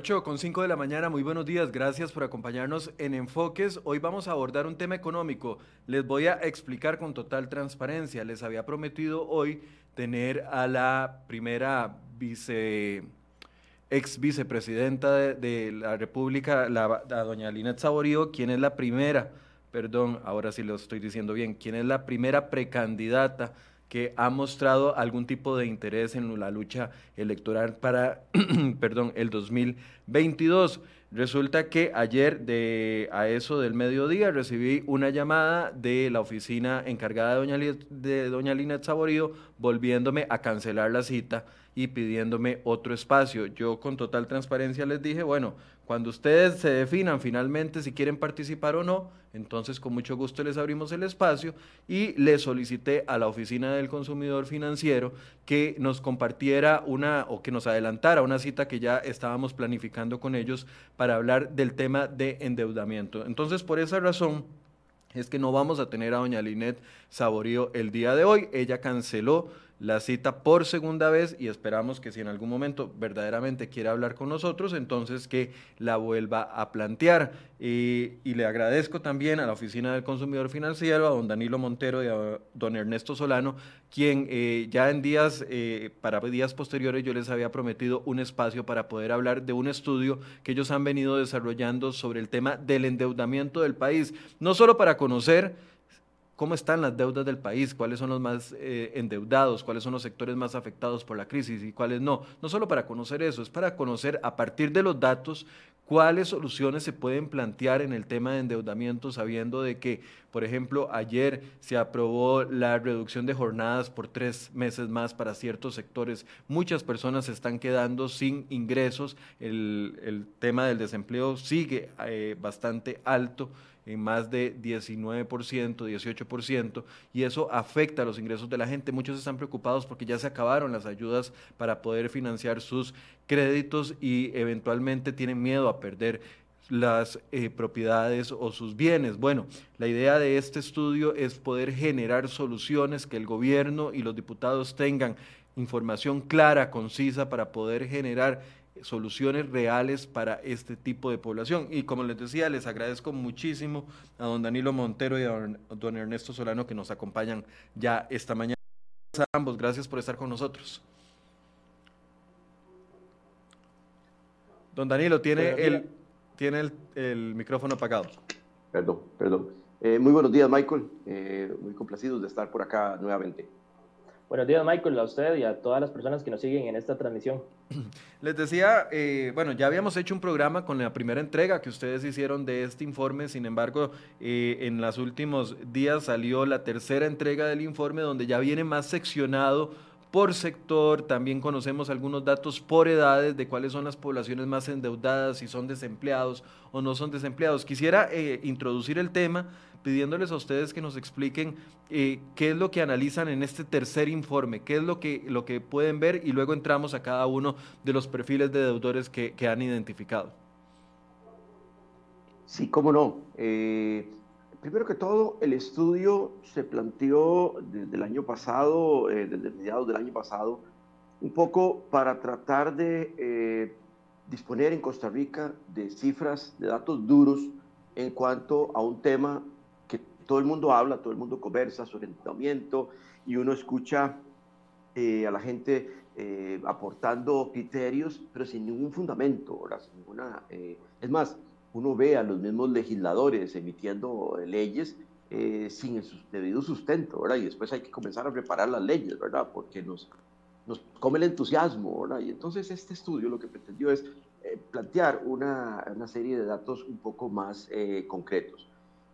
8 con 5 de la mañana, muy buenos días, gracias por acompañarnos en Enfoques. Hoy vamos a abordar un tema económico. Les voy a explicar con total transparencia. Les había prometido hoy tener a la primera vice, ex vicepresidenta de, la República, la, doña Linet Saborío, quien es la primera, perdón, ahora sí lo estoy diciendo bien, quien es la primera precandidata que ha mostrado algún tipo de interés en la lucha electoral para, perdón, el 2022. Resulta que ayer de, a eso del mediodía recibí una llamada de la oficina encargada de doña, de doña Lina Saborío volviéndome a cancelar la cita y pidiéndome otro espacio. Yo con total transparencia les dije, bueno, cuando ustedes se definan finalmente si quieren participar o no, entonces con mucho gusto les abrimos el espacio y le solicité a la Oficina del Consumidor Financiero que nos compartiera una o que nos adelantara una cita que ya estábamos planificando con ellos para hablar del tema de endeudamiento. Entonces, por esa razón es que no vamos a tener a doña Linet Saborío el día de hoy. Ella canceló la cita por segunda vez y esperamos que si en algún momento verdaderamente quiere hablar con nosotros, entonces que la vuelva a plantear. y le agradezco también a la Oficina del Consumidor Financiero, a don Danilo Montero y a don Ernesto Solano, quien eh, ya en días, eh, para días posteriores, yo les había prometido un espacio para poder hablar de un estudio que ellos han venido desarrollando sobre el tema del endeudamiento del país, no solo para conocer, cómo están las deudas del país, cuáles son los más eh, endeudados, cuáles son los sectores más afectados por la crisis y cuáles no. No solo para conocer eso, es para conocer a partir de los datos cuáles soluciones se pueden plantear en el tema de endeudamiento, sabiendo de que, por ejemplo, ayer se aprobó la reducción de jornadas por tres meses más para ciertos sectores. Muchas personas se están quedando sin ingresos, el, tema del desempleo sigue eh, bastante alto en más de 19%, 18%, y eso afecta a los ingresos de la gente. Muchos están preocupados porque ya se acabaron las ayudas para poder financiar sus créditos y eventualmente tienen miedo a perder las eh, propiedades o sus bienes. Bueno, la idea de este estudio es poder generar soluciones que el gobierno y los diputados tengan información clara, concisa, para poder generar soluciones reales para este tipo de población. Y como les decía, les agradezco muchísimo a don Danilo Montero y a don Ernesto Solano que nos acompañan ya esta mañana. A ambos, gracias por estar con nosotros. Don Danilo, tiene, el, tiene el, micrófono apagado. Perdón, perdón. Eh, muy buenos días, Michael. Eh, muy complacidos de estar por acá nuevamente. Buenos días, Michael, a usted y a todas las personas que nos siguen en esta transmisión. Les decía, eh, bueno, ya habíamos hecho un programa con la primera entrega que ustedes hicieron de este informe, sin embargo, eh, en los últimos días salió la tercera entrega del informe donde ya viene más seccionado por sector, también conocemos algunos datos por edades de cuáles son las poblaciones más endeudadas, si son desempleados o no son desempleados. Quisiera eh, introducir el tema pidiéndoles a ustedes que nos expliquen eh, qué es lo que analizan en este tercer informe, qué es lo que, lo que pueden ver y luego entramos a cada uno de los perfiles de deudores que, han identificado. Sí, cómo no. Eh, primero que todo, el estudio se planteó desde el año pasado, eh, desde mediados del año pasado, un poco para tratar de disponer en Costa Rica de cifras, de datos duros en cuanto a un tema todo el mundo habla, todo el mundo conversa sobre endeudamiento y uno escucha eh, a la gente eh, aportantando criterios, pero sin ningún fundamento, Sin ninguna, eh, es más, uno ve a los mismos legisladores emitiendo leyes sin el debido sustento, ¿verdad? Y después hay que comenzar a preparar las leyes, ¿verdad? Porque nos, nos come el entusiasmo, ¿verdad? Y entonces este estudio lo que pretendió es plantear una, una, serie de datos un poco más concretos.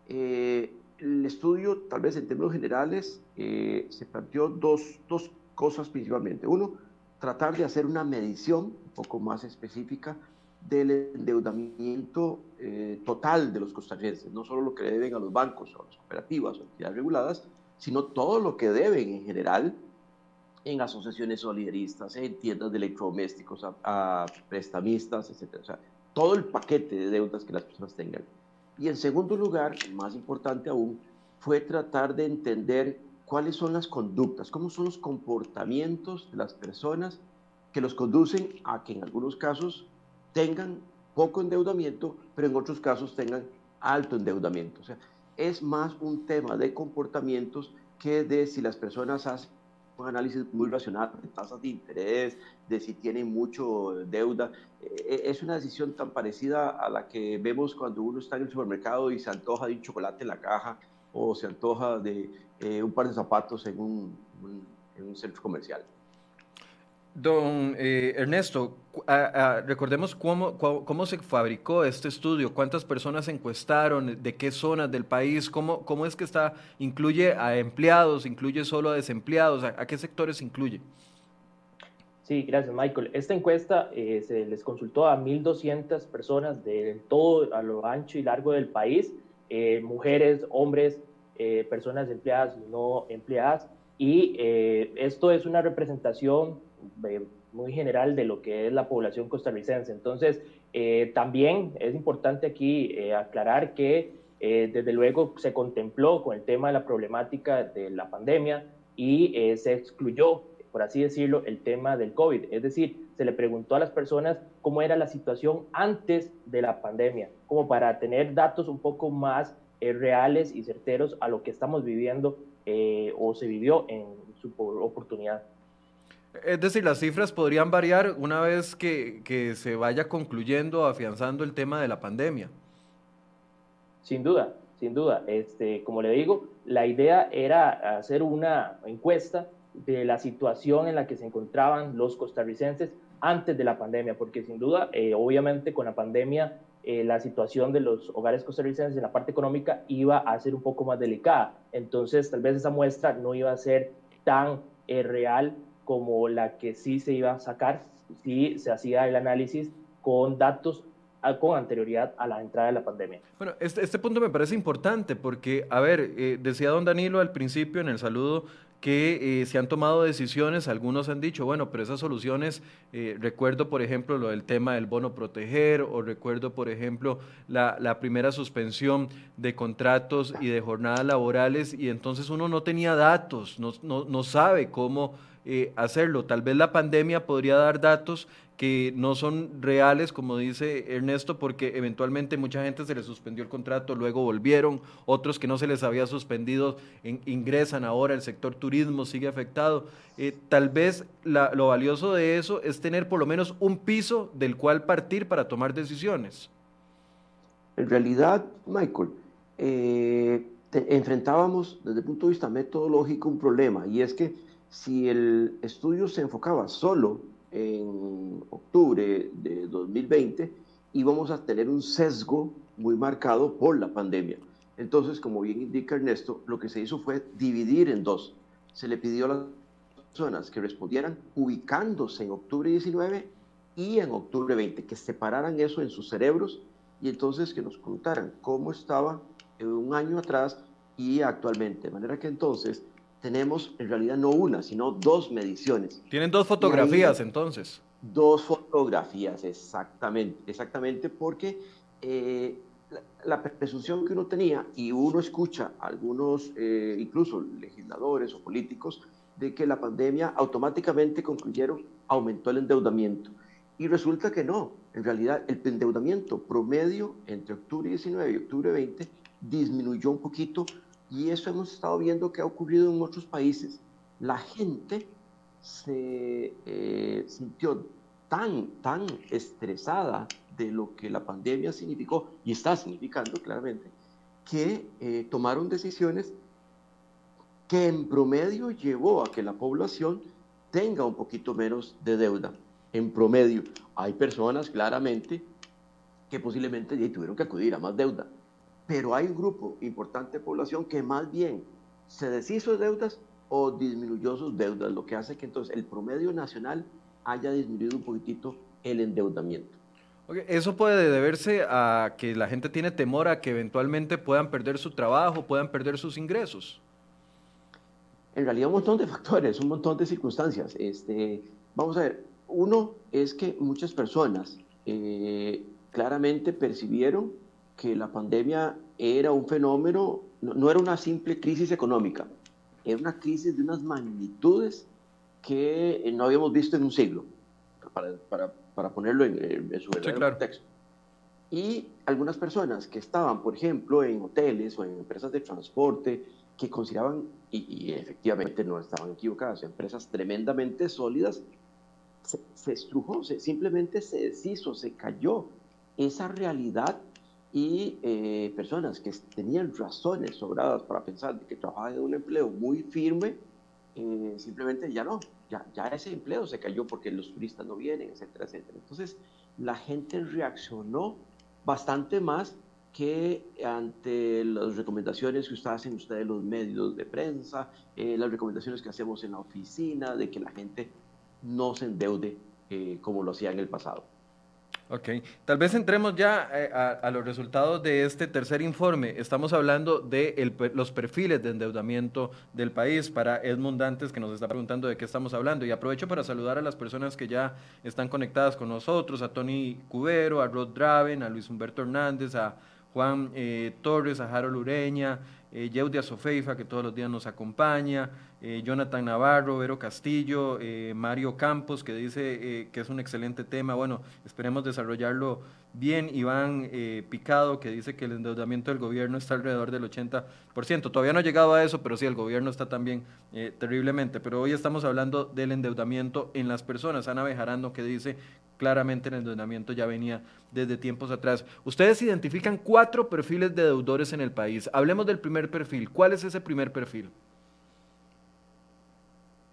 Eh, el estudio, tal vez en términos generales, eh, se planteó dos, dos, cosas principalmente. Uno, tratar de hacer una medición un poco más específica del endeudamiento eh, total de los costarricenses, no solo lo que deben a los bancos o a las cooperativas o entidades reguladas, sino todo lo que deben en general en asociaciones solidaristas, en tiendas de electrodomésticos, a, prestamistas, etc. O sea, todo el paquete de deudas que las personas tengan. Y en segundo lugar, más importante aún, fue tratar de entender cuáles son las conductas, cómo son los comportamientos de las personas que los conducen a que en algunos casos tengan poco endeudamiento, pero en otros casos tengan alto endeudamiento. O sea, es más un tema de comportamientos que de si las personas hacen un análisis muy racional de tasas de interés, de si tienen mucho deuda. Eh, es una decisión tan parecida a la que vemos cuando uno está en el supermercado y se antoja de un chocolate en la caja o se antoja de eh, un par de zapatos en un, en un centro comercial. Don eh, Ernesto, recordemos cómo, cómo, se fabricó este estudio, cuántas personas encuestaron, de qué zonas del país, cómo, cómo es que está, incluye a empleados, incluye solo a desempleados, a, qué sectores incluye. Sí, gracias Michael. Esta encuesta eh, se les consultó a 1.200 personas de todo a lo ancho y largo del país, eh, mujeres, hombres, personas empleadas y no empleadas, y esto es una representación muy general de lo que es la población costarricense. Entonces, eh, también es importante aquí eh, aclarar que eh, desde luego se contempló con el tema de la problemática de la pandemia y se excluyó, por así decirlo, el tema del COVID. Es decir, se le preguntó a las personas cómo era la situación antes de la pandemia, como para tener datos un poco más reales y certeros a lo que estamos viviendo o se vivió en su oportunidad. Es decir, las cifras podrían variar una vez que, se vaya concluyendo, afianzando el tema de la pandemia. Sin duda, sin duda. Este, como le digo, la idea era hacer una encuesta de la situación en la que se encontraban los costarricenses antes de la pandemia, porque sin duda, eh, obviamente con la pandemia, eh, la situación de los hogares costarricenses en la parte económica iba a ser un poco más delicada. Entonces, tal vez esa muestra no iba a ser tan eh, real como la que sí se iba a sacar si se hacía el análisis con datos con anterioridad a la entrada de la pandemia. Bueno, este, este punto me parece importante porque, a ver, eh, decía don Danilo al principio en el saludo que eh, se han tomado decisiones, algunos han dicho, bueno, pero esas soluciones, eh, recuerdo por ejemplo lo del tema del bono proteger o recuerdo por ejemplo la, primera suspensión de contratos y de jornadas laborales y entonces uno no tenía datos, no, no, no sabe cómo eh, hacerlo. Tal vez la pandemia podría dar datos que no son reales, como dice Ernesto, porque eventualmente mucha gente se les suspendió el contrato, luego volvieron, otros que no se les había suspendido ingresan ahora, el sector turismo sigue afectado. Eh, tal vez lo valioso de eso es tener por lo menos un piso del cual partir para tomar decisiones. En realidad, Michael, eh, enfrentábamos desde el punto de vista metodológico un problema, y es que si el estudio se enfocaba solo en octubre de 2020, íbamos a tener un sesgo muy marcado por la pandemia. Entonces, como bien indica Ernesto, lo que se hizo fue dividir en dos. Se le pidió a las personas que respondieran ubicándose en octubre 19 y en octubre 20, que separaran eso en sus cerebros y entonces que nos contaran cómo estaba un año atrás y actualmente. De manera que entonces tenemos en realidad no una, sino dos mediciones. Tienen dos fotografías entonces. Dos fotografías, exactamente, exactamente, porque eh, la, presunción que uno tenía, y uno escucha a algunos, eh, incluso legisladores o políticos, de que la pandemia automáticamente concluyeron, aumentó el endeudamiento. Y resulta que no, en realidad el endeudamiento promedio entre octubre 19 y octubre 20 disminuyó un poquito y eso hemos estado viendo que ha ocurrido en otros países. La gente se eh, sintió tan, tan estresada de lo que la pandemia significó y está significando claramente, que eh, tomaron decisiones que en promedio llevó a que la población tenga un poquito menos de deuda. En promedio, hay personas claramente que posiblemente tuvieron que acudir a más deuda, pero hay un grupo importante de población que más bien se deshizo de deudas o disminuyó sus deudas, lo que hace que entonces el promedio nacional haya disminuido un poquitito el endeudamiento. Eso puede deberse a que la gente tiene temor a que eventualmente puedan perder su trabajo, puedan perder sus ingresos. En realidad un montón de factores, un montón de circunstancias. Este, vamos a ver, uno es que muchas personas eh, claramente percibieron que la pandemia era un fenómeno, no, era una simple crisis económica, era una crisis de unas magnitudes que no habíamos visto en un siglo. Para para ponerlo en, su verdadero contexto. Y algunas personas que estaban, por ejemplo, en hoteles o en empresas de transporte, que consideraban, y, efectivamente no estaban equivocadas, empresas tremendamente sólidas, se, estrujó, se, simplemente se deshizo, se cayó esa realidad y eh, personas que tenían razones sobradas para pensar que trabajaban en un empleo muy firme, eh, simplemente ya no, ya, ya ese empleo se cayó porque los turistas no vienen, etcétera, etcétera. Entonces, la gente reaccionó bastante más que ante las recomendaciones que ustedes hacen ustedes los medios de prensa, eh, las recomendaciones que hacemos en la oficina, de que la gente no se endeude como lo hacía en el pasado. Ok, tal vez entremos ya eh, a, los resultados de este tercer informe. Estamos hablando de los perfiles de endeudamiento del país para Edmund Dantes, que nos está preguntando de qué estamos hablando. Y aprovecho para saludar a las personas que ya están conectadas con nosotros, a Tony Cubero, a Rod Draven, a Luis Humberto Hernández, a Juan eh, Torres, a Harold Ureña, eh, Yeudia Sofeifa, que todos los días nos acompaña, eh, Jonathan Navarro, Vero Castillo, eh, Mario Campos, que dice que es un excelente tema. Bueno, esperemos desarrollarlo bien. Iván Picado, que dice que el endeudamiento del gobierno está alrededor del 80%. Todavía no ha llegado a eso, pero sí, el gobierno está también terriblemente. Pero hoy estamos hablando del endeudamiento en las personas. Ana Bejarano, que dice claramente el endeudamiento ya venía desde tiempos atrás. Ustedes identifican cuatro perfiles de deudores en el país. Hablemos del primer perfil. ¿Cuál es ese primer perfil?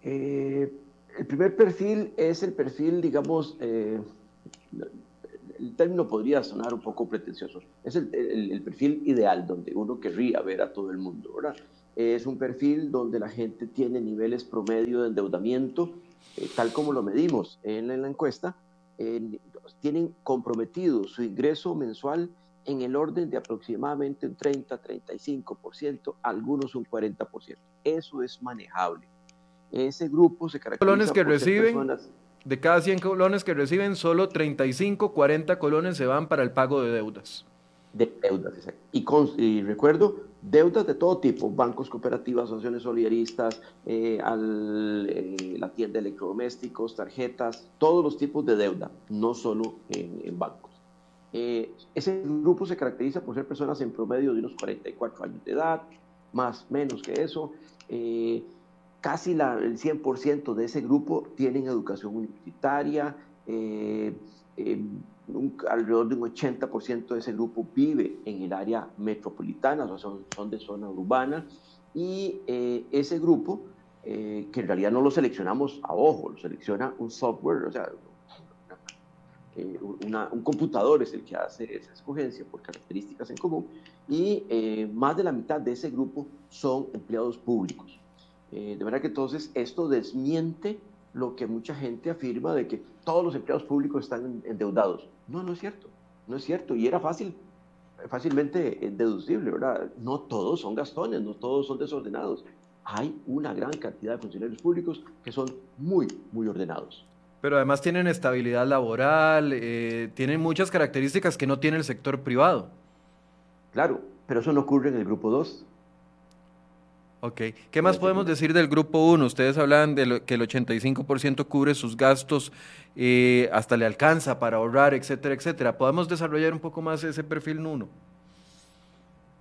Eh, el primer perfil es el perfil, digamos, eh, el término podría sonar un poco pretencioso. Es el, perfil ideal donde uno querría ver a todo el mundo, ¿verdad? Es un perfil donde la gente tiene niveles promedio de endeudamiento, eh, tal como lo medimos en la encuesta, tienen comprometido su ingreso mensual en el orden de aproximadamente un 30, 35%, algunos un 40%. Eso es manejable. Ese grupo se caracteriza colones que reciben, De cada 100 colones que reciben, solo 35, 40 colones se van para el pago de deudas. De deudas, exacto. Y, y recuerdo, deudas de todo tipo, bancos, cooperativas, asociaciones solidaristas, eh, eh, la tienda de electrodomésticos, tarjetas, todos los tipos de deuda, no solo en, bancos. Eh, ese grupo se caracteriza por ser personas en promedio de unos 44 años de edad, más menos que eso. Casi el 100% de ese grupo tienen educación universitaria alrededor de un 80% de ese grupo vive en el área metropolitana, o sea, son, de zona urbana, y eh, ese grupo, eh, que en realidad no lo seleccionamos a ojo, lo selecciona un software, o sea, eh, un computador es el que hace esa escogencia por características en común, y más de la mitad de ese grupo son empleados públicos. De manera que entonces esto desmiente lo que mucha gente afirma de que todos los empleados públicos están endeudados. No, no es cierto, no es cierto. Y era fácil, fácilmente eh, deducible, ¿verdad? No todos son gastones, no todos son desordenados. Hay una gran cantidad de funcionarios públicos que son muy, muy ordenados. Pero además tienen estabilidad laboral, eh, tienen muchas características que no tiene el sector privado. Claro, pero eso no ocurre en el grupo 2. Ok. ¿Qué más podemos decir del grupo 1? Ustedes hablan de que el 85% cubre sus gastos, eh, hasta le alcanza para ahorrar, etcétera, etcétera. ¿Podemos desarrollar un poco más ese perfil 1?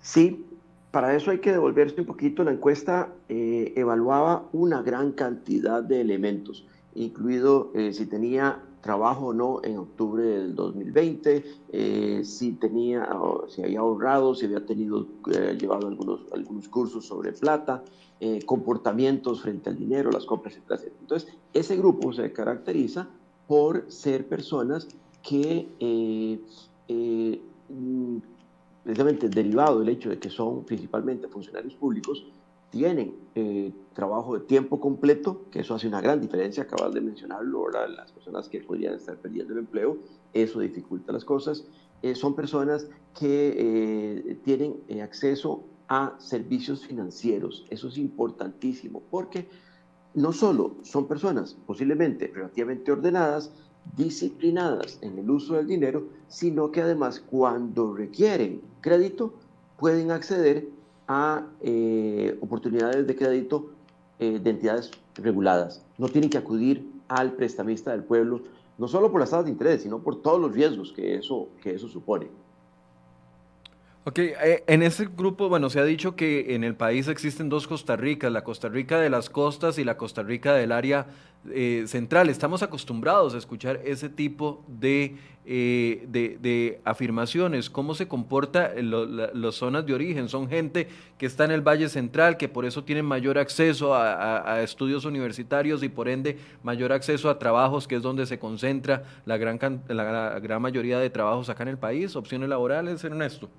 Sí, para eso hay que devolverse un poquito. La encuesta eh, evaluaba una gran cantidad de elementos, incluido eh, si tenía trabajo o no en octubre del 2020, eh, si tenía, si había ahorrado, si había tenido, eh, llevado algunos, algunos cursos sobre plata, eh, comportamientos frente al dinero, las compras, etc. Entonces, ese grupo se caracteriza por ser personas que, mm, precisamente derivado del hecho de que son principalmente funcionarios públicos, tienen eh, trabajo de tiempo completo, que eso hace una gran diferencia, acabas de mencionarlo, ahora las personas que podrían estar perdiendo el empleo, eso dificulta las cosas. Eh, son personas que eh, tienen acceso a servicios financieros, eso es importantísimo, porque no solo son personas posiblemente relativamente ordenadas, disciplinadas en el uso del dinero, sino que además cuando requieren crédito pueden acceder a eh, oportunidades de crédito eh, de entidades reguladas. No tienen que acudir al prestamista del pueblo, no solo por las tasas de interés, sino por todos los riesgos que eso, que eso supone. Ok, eh, en ese grupo, bueno, se ha dicho que en el país existen dos Costa Ricas, la Costa Rica de las costas y la Costa Rica del área eh, central. Estamos acostumbrados a escuchar ese tipo de, eh, de, afirmaciones. ¿Cómo se comporta las zonas de origen? Son gente que está en el Valle Central, que por eso tienen mayor acceso a, estudios universitarios y por ende mayor acceso a trabajos, que es donde se concentra la gran, la gran mayoría de trabajos acá en el país, opciones laborales, Ernesto.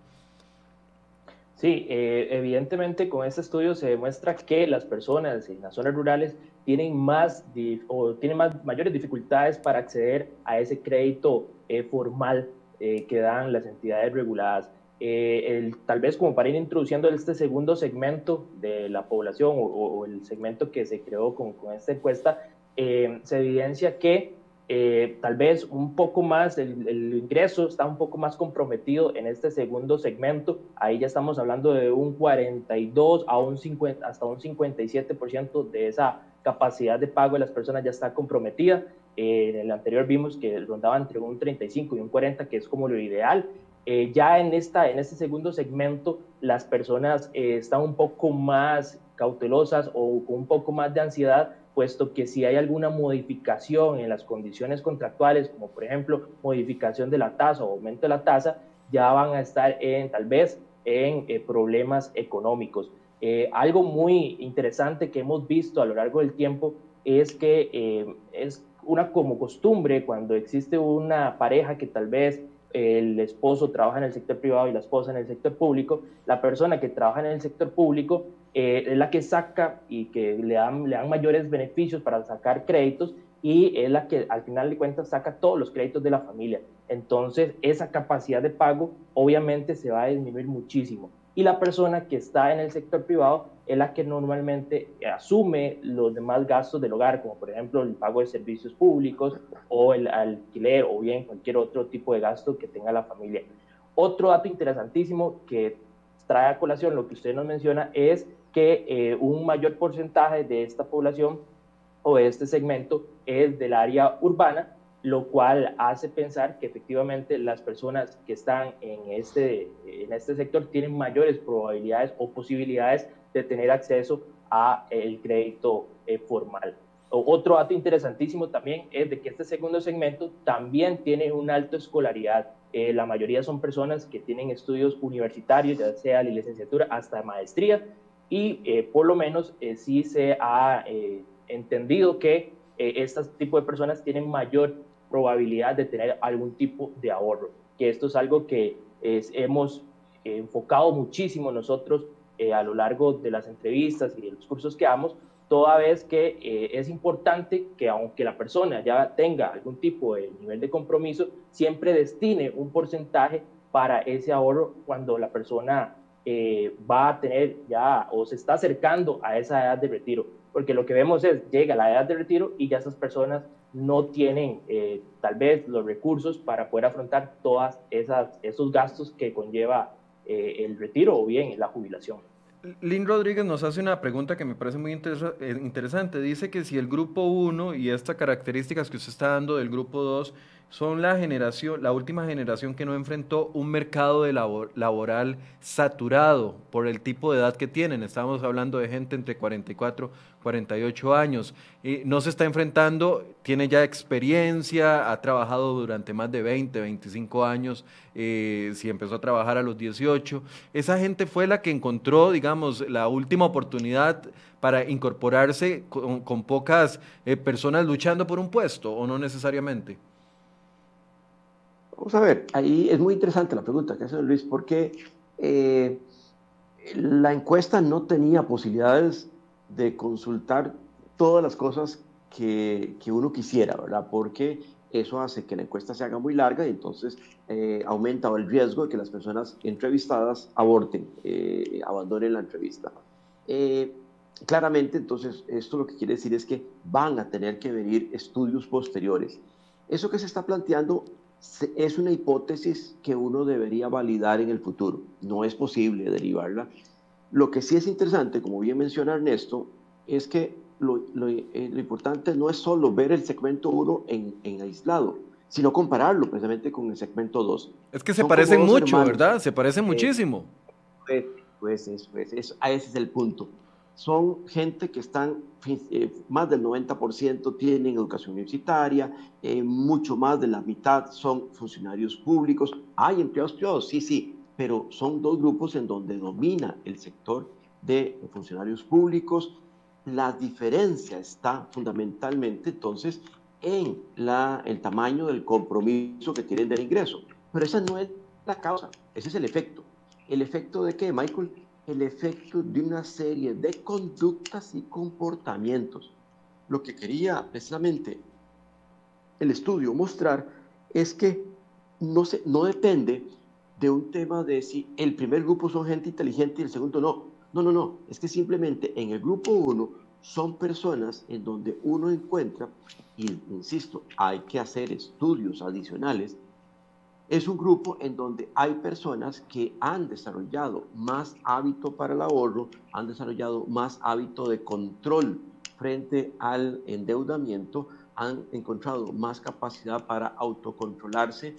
Sí, eh, evidentemente con este estudio se demuestra que las personas en las zonas rurales tienen más o tienen más, mayores dificultades para acceder a ese crédito eh, formal eh, que dan las entidades reguladas. El, tal vez como para ir introduciendo este segundo segmento de la población o, el segmento que se creó con, con esta encuesta, se evidencia que eh, tal vez un poco más, el, ingreso está un poco más comprometido en este segundo segmento. Ahí ya estamos hablando de un 42 a un 50, hasta un 57% de esa capacidad de pago de las personas ya está comprometida. Eh, en el anterior vimos que rondaba entre un 35 y un 40, que es como lo ideal. Eh, ya en, esta, en este segundo segmento, las personas están un poco más cautelosas o con un poco más de ansiedad puesto que si hay alguna modificación en las condiciones contractuales, como por ejemplo modificación de la tasa o aumento de la tasa, ya van a estar en tal vez en eh, problemas económicos. Eh, algo muy interesante que hemos visto a lo largo del tiempo es que eh, es una como costumbre cuando existe una pareja que tal vez el esposo trabaja en el sector privado y la esposa en el sector público, la persona que trabaja en el sector público eh, es la que saca y que le dan, le dan mayores beneficios para sacar créditos y es la que al final de cuentas saca todos los créditos de la familia. Entonces, esa capacidad de pago obviamente se va a disminuir muchísimo. Y la persona que está en el sector privado es la que normalmente asume los demás gastos del hogar, como por ejemplo el pago de servicios públicos o el alquiler o bien cualquier otro tipo de gasto que tenga la familia. Otro dato interesantísimo que trae a colación lo que usted nos menciona es que eh, un mayor porcentaje de esta población o de este segmento es del área urbana, lo cual hace pensar que efectivamente las personas que están en este, en este sector tienen mayores probabilidades o posibilidades de tener acceso a el crédito eh, formal. Otro dato interesantísimo también es de que este segundo segmento también tiene una alta escolaridad. Eh, la mayoría son personas que tienen estudios universitarios, ya sea la licenciatura hasta maestría, y eh, por lo menos eh, sí se ha eh, entendido que este tipo de personas tienen mayor probabilidad de tener algún tipo de ahorro, que esto es algo que hemos enfocado muchísimo nosotros a lo largo de las entrevistas y de los cursos que damos, toda vez que es importante que aunque la persona ya tenga algún tipo de nivel de compromiso, siempre destine un porcentaje para ese ahorro cuando la persona eh, va a tener ya o se está acercando a esa edad de retiro, porque lo que vemos es, llega la edad de retiro y ya esas personas no tienen eh, tal vez los recursos para poder afrontar todas esas esos gastos que conlleva eh, el retiro o bien la jubilación. Lynn Rodríguez nos hace una pregunta que me parece muy interesante. Dice que si el grupo 1 y estas características que usted está dando del grupo 2 son la generación, la última generación que no enfrentó un mercado de laboral saturado por el tipo de edad que tienen. Estamos hablando de gente entre 44 48 años. y no se está enfrentando, tiene ya experiencia, ha trabajado durante más de 20, 25 años, eh, si empezó a trabajar a los 18. Esa gente fue la que encontró, digamos, la última oportunidad para incorporarse con, pocas eh, personas luchando por un puesto, o no necesariamente. Vamos a ver, ahí es muy interesante la pregunta que hace Luis, porque eh, la encuesta no tenía posibilidades de consultar todas las cosas que, que, uno quisiera, ¿verdad? Porque eso hace que la encuesta se haga muy larga y entonces eh, aumenta el riesgo de que las personas entrevistadas aborten, eh, abandonen la entrevista. claramente, entonces, esto lo que quiere decir es que van a tener que venir estudios posteriores. Eso que se está planteando es una hipótesis que uno debería validar en el futuro. No es posible derivarla. Lo que sí es interesante, como bien menciona Ernesto, es que lo, eh, lo, importante no es solo ver el segmento 1 en, en, aislado, sino compararlo precisamente con el segmento 2. Es que se parecen mucho, ¿verdad? Se parecen muchísimo. Pues, pues, pues eso, ese es el punto. Son gente que están, eh, más del 90% tienen educación universitaria, eh, mucho más de la mitad son funcionarios públicos. Hay empleados privados, sí, sí, pero son dos grupos en donde domina el sector de funcionarios públicos. La diferencia está fundamentalmente entonces en la, el tamaño del compromiso que tienen del ingreso. Pero esa no es la causa, ese es el efecto. ¿El efecto de qué, Michael? El efecto de una serie de conductas y comportamientos. Lo que quería precisamente el estudio mostrar es que no, se, no depende de un tema de si el primer grupo son gente inteligente y el segundo no. No, no, no. Es que simplemente en el grupo 1 son personas en donde uno encuentra, y insisto, hay que hacer estudios adicionales, es un grupo en donde hay personas que han desarrollado más hábito para el ahorro, han desarrollado más hábito de control frente al endeudamiento, han encontrado más capacidad para autocontrolarse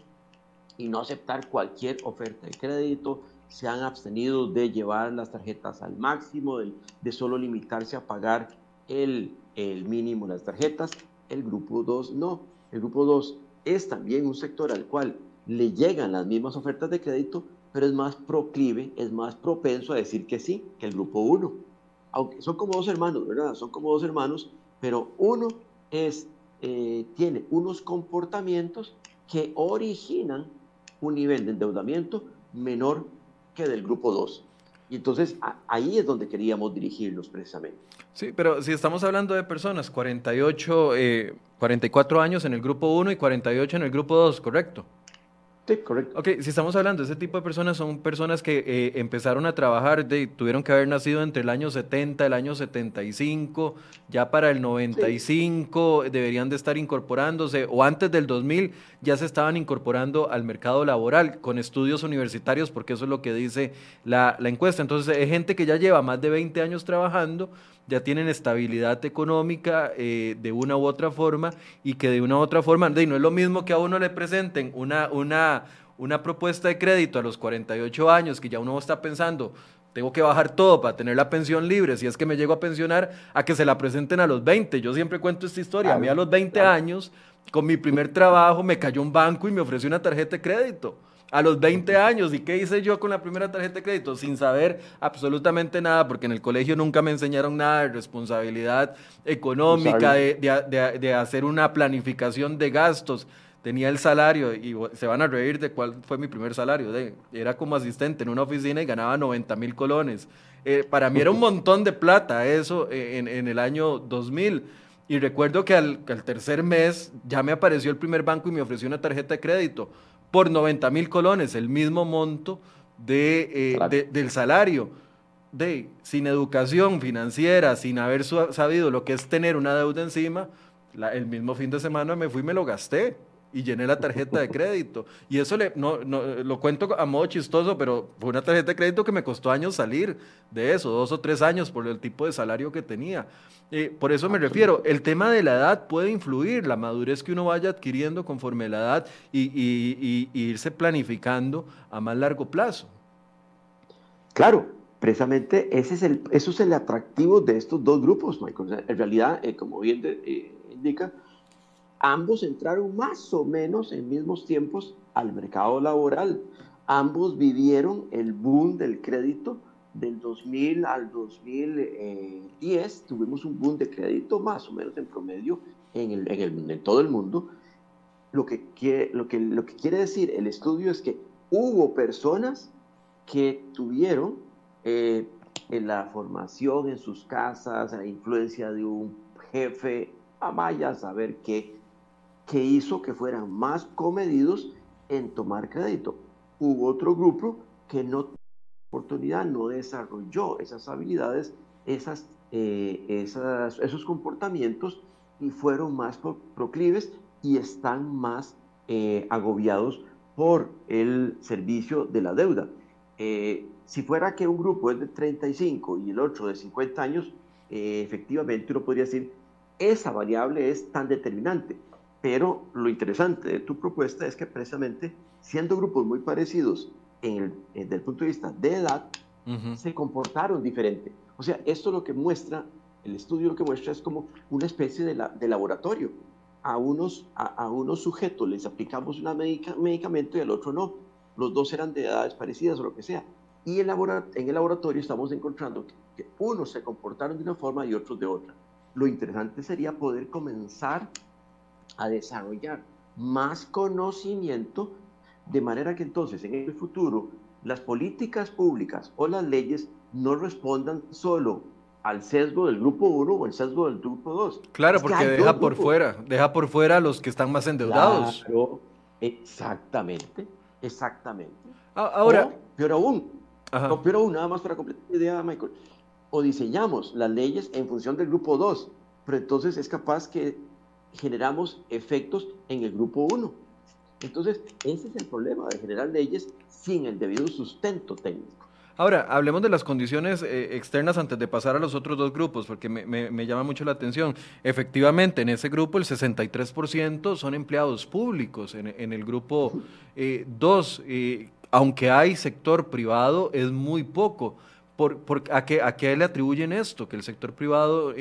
y no aceptar cualquier oferta de crédito, se han abstenido de llevar las tarjetas al máximo, de, de solo limitarse a pagar el, el mínimo las tarjetas. El grupo 2 no. El grupo 2 es también un sector al cual le llegan las mismas ofertas de crédito, pero es más proclive, es más propenso a decir que sí que el grupo 1. Aunque son como dos hermanos, ¿verdad? Son como dos hermanos, pero uno es, eh, tiene unos comportamientos que originan un nivel de endeudamiento menor que del grupo 2. Y entonces ahí es donde queríamos dirigirnos precisamente. Sí, pero si estamos hablando de personas, 48, 44 eh, años en el grupo 1 y 48 en el grupo 2, ¿correcto? Sí, correcto. Ok, si estamos hablando de ese tipo de personas, son personas que eh, empezaron a trabajar, de, tuvieron que haber nacido entre el año 70, el año 75, ya para el 95 deberían de estar incorporándose, o antes del 2000 ya se estaban incorporando al mercado laboral con estudios universitarios, porque eso es lo que dice la, la encuesta. Entonces, es gente que ya lleva más de 20 años trabajando, ya tienen estabilidad económica eh, de una u otra forma y que de una u otra forma, de, no es lo mismo que a uno le presenten una, una, una propuesta de crédito a los 48 años, que ya uno está pensando, tengo que bajar todo para tener la pensión libre, si es que me llego a pensionar, a que se la presenten a los 20. Yo siempre cuento esta historia, a mí a los 20 años, con mi primer trabajo, me cayó un banco y me ofreció una tarjeta de crédito a los 20 años. ¿Y qué hice yo con la primera tarjeta de crédito? Sin saber absolutamente nada, porque en el colegio nunca me enseñaron nada de responsabilidad económica, de, hacer una planificación de gastos. Tenía el salario y se van a reír de cuál fue mi primer salario. era como asistente en una oficina y ganaba 90 mil colones. Eh, para mí era un montón de plata eso eh, en, el año 2000. Y recuerdo que al, al tercer mes ya me apareció el primer banco y me ofreció una tarjeta de crédito por 90 mil colones, el mismo monto de, eh, del salario. De, sin educación financiera, sin haber sabido lo que es tener una deuda encima, el mismo fin de semana me fui y me lo gasté y llené la tarjeta de crédito. Y eso le, no, no, lo cuento a modo chistoso, pero fue una tarjeta de crédito que me costó años salir de eso, dos o tres años por el tipo de salario que tenía. Eh, por eso me refiero, el tema de la edad puede influir, la madurez que uno vaya adquiriendo conforme la edad y, irse planificando a más largo plazo. Claro, precisamente ese es el, eso es el atractivo de estos dos grupos, Michael. en realidad, eh, como bien eh, indica, Ambos entraron más o menos en mismos tiempos al mercado laboral. Ambos vivieron el boom del crédito del 2000 al 2010. Tuvimos un boom de crédito más o menos en promedio en, el, en, en todo el mundo. Lo que, quiere, lo, que, lo que quiere decir el estudio es que hubo personas que tuvieron eh, en la formación en sus casas, la influencia de un jefe, a vaya a saber qué, que hizo que fueran más comedidos en tomar crédito. Hubo otro grupo que no oportunidad, no desarrolló esas habilidades, esas, eh, esos comportamientos y fueron más proclives y están más eh, agobiados por el servicio de la deuda. Eh, si fuera que un grupo es de 35 y el otro de 50 años, efectivamente uno podría decir, esa variable es tan determinante. Pero lo interesante de tu propuesta es que precisamente siendo grupos muy parecidos en el, desde el punto de vista de edad, se comportaron diferente. O sea, esto lo que muestra, el estudio lo que muestra es como una especie de, la, de laboratorio. A unos, a, unos sujetos les aplicamos un medicamento y al otro no. Los dos eran de edades parecidas o lo que sea. Y en, en el laboratorio estamos encontrando que, que unos se comportaron de una forma y otros de otra. Lo interesante sería poder comenzar a desarrollar más conocimiento de manera que entonces en el futuro las políticas públicas o las leyes no respondan solo al sesgo del grupo 1 o el sesgo del grupo 2. Claro, porque deja por fuera, deja por fuera a los que están más endeudados. Claro, exactamente, exactamente. Ahora, pero aún, pero aún, nada más para completar la idea, Michael, o diseñamos las leyes en función del grupo 2, pero entonces es capaz que generamos efectos en el grupo 1. Entonces, ese es el problema de generar leyes sin el debido sustento técnico. Ahora, hablemos de las condiciones eh, externas antes de pasar a los otros dos grupos, porque me, llama mucho la atención. Efectivamente, en ese grupo el 63% son empleados públicos. En, el grupo 2, eh, eh, aunque hay sector privado, es muy poco. Por, a, qué, ¿A qué le atribuyen esto? Que el sector privado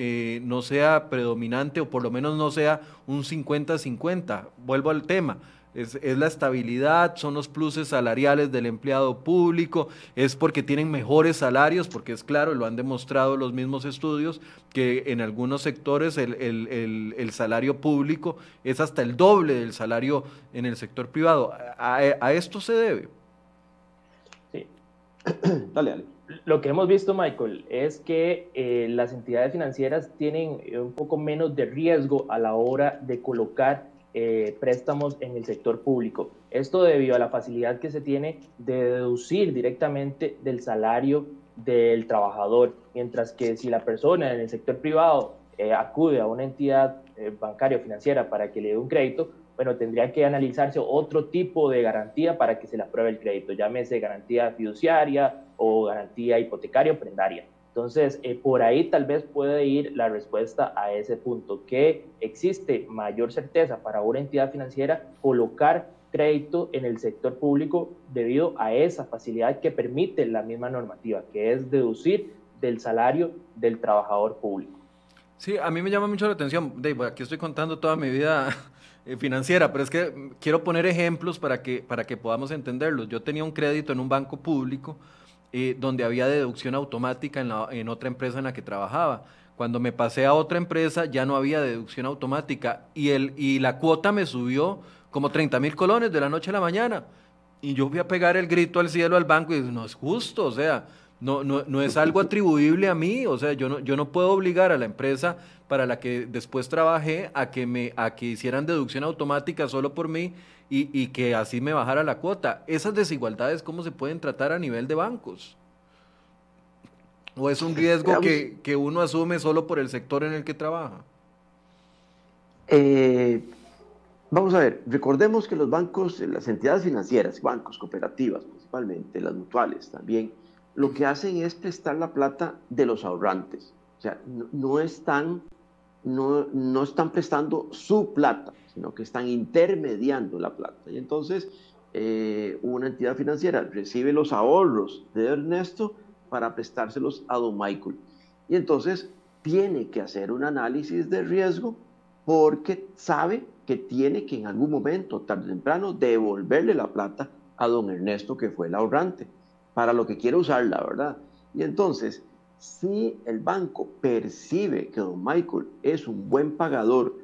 no sea predominante o por lo menos no sea un 50-50. Vuelvo al tema es, la estabilidad, son los pluses salariales del empleado público, es porque tienen mejores salarios, porque es claro, lo han demostrado los mismos estudios, que en algunos sectores el, salario público es hasta el doble del salario en el sector privado. ¿A, esto se debe? Sí. dale, dale. Lo que hemos visto, Michael, es que eh, las entidades financieras tienen un poco menos de riesgo a la hora de colocar eh, préstamos en el sector público. Esto debido a la facilidad que se tiene de deducir directamente del salario del trabajador, mientras que si la persona en el sector privado eh, acude a una entidad eh, bancaria o financiera para que le dé un crédito, bueno, tendría que analizarse otro tipo de garantía para que se le apruebe el crédito, llámese garantía fiduciaria o garantía hipotecaria o prendaria. Entonces, eh, por ahí tal vez puede ir la respuesta a ese punto, que existe mayor certeza para una entidad financiera colocar crédito en el sector público debido a esa facilidad que permite la misma normativa, que es deducir del salario del trabajador público. Sí, a mí me llama mucho la atención, Dave, aquí estoy contando toda mi vida eh, financiera, pero es que quiero poner ejemplos para que, para que podamos entenderlos. Yo tenía un crédito en un banco público, eh, donde había deducción automática en, otra empresa en la que trabajaba. Cuando me pasé a otra empresa ya no había deducción automática y, el, y la cuota me subió como 30 mil colones de la noche a la mañana. Y yo fui a pegar el grito al cielo al banco y dije, no es justo, o sea, no, no, no es algo atribuible a mí, o sea, yo no, yo no puedo obligar a la empresa para la que después trabajé a que, me, a que hicieran deducción automática solo por mí y, que así me bajara la cuota. Esas desigualdades, ¿cómo se pueden tratar a nivel de bancos? ¿O es un riesgo que, uno asume solo por el sector en el que trabaja? Eh, vamos a ver, recordemos que los bancos, las entidades financieras, bancos, cooperativas principalmente, las mutuales también, lo que hacen es prestar la plata de los ahorrantes. O sea, no están, no, no están prestando su plata, sino que están intermediando la plata. Y entonces eh, una entidad financiera recibe los ahorros de Ernesto para prestárselos a don Michael. Y entonces tiene que hacer un análisis de riesgo porque sabe que tiene que en algún momento, tarde o temprano, devolverle la plata a don Ernesto, que fue el ahorrante, para lo que quiere usarla, ¿verdad? Y entonces, si el banco percibe que don Michael es un buen pagador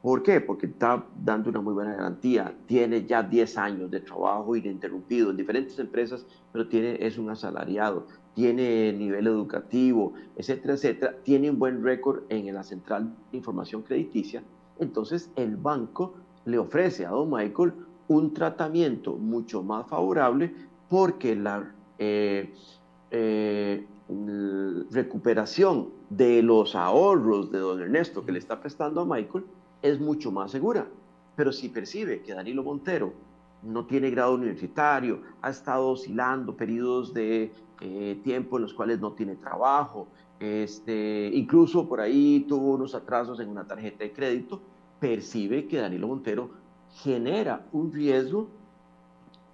¿Por qué? Porque está dando una muy buena garantía. Tiene ya 10 años de trabajo ininterrumpido en diferentes empresas, pero tiene, es un asalariado, tiene nivel educativo, etcétera, etcétera. Tiene un buen récord en la central de información crediticia. Entonces el banco le ofrece a don Michael un tratamiento mucho más favorable porque la eh, eh, recuperación de los ahorros de don Ernesto que le está prestando a Michael es mucho más segura. Pero si percibe que Danilo Montero no tiene grado universitario, ha estado oscilando periodos de eh, tiempo en los cuales no tiene trabajo, este, incluso por ahí tuvo unos atrasos en una tarjeta de crédito, percibe que Danilo Montero genera un riesgo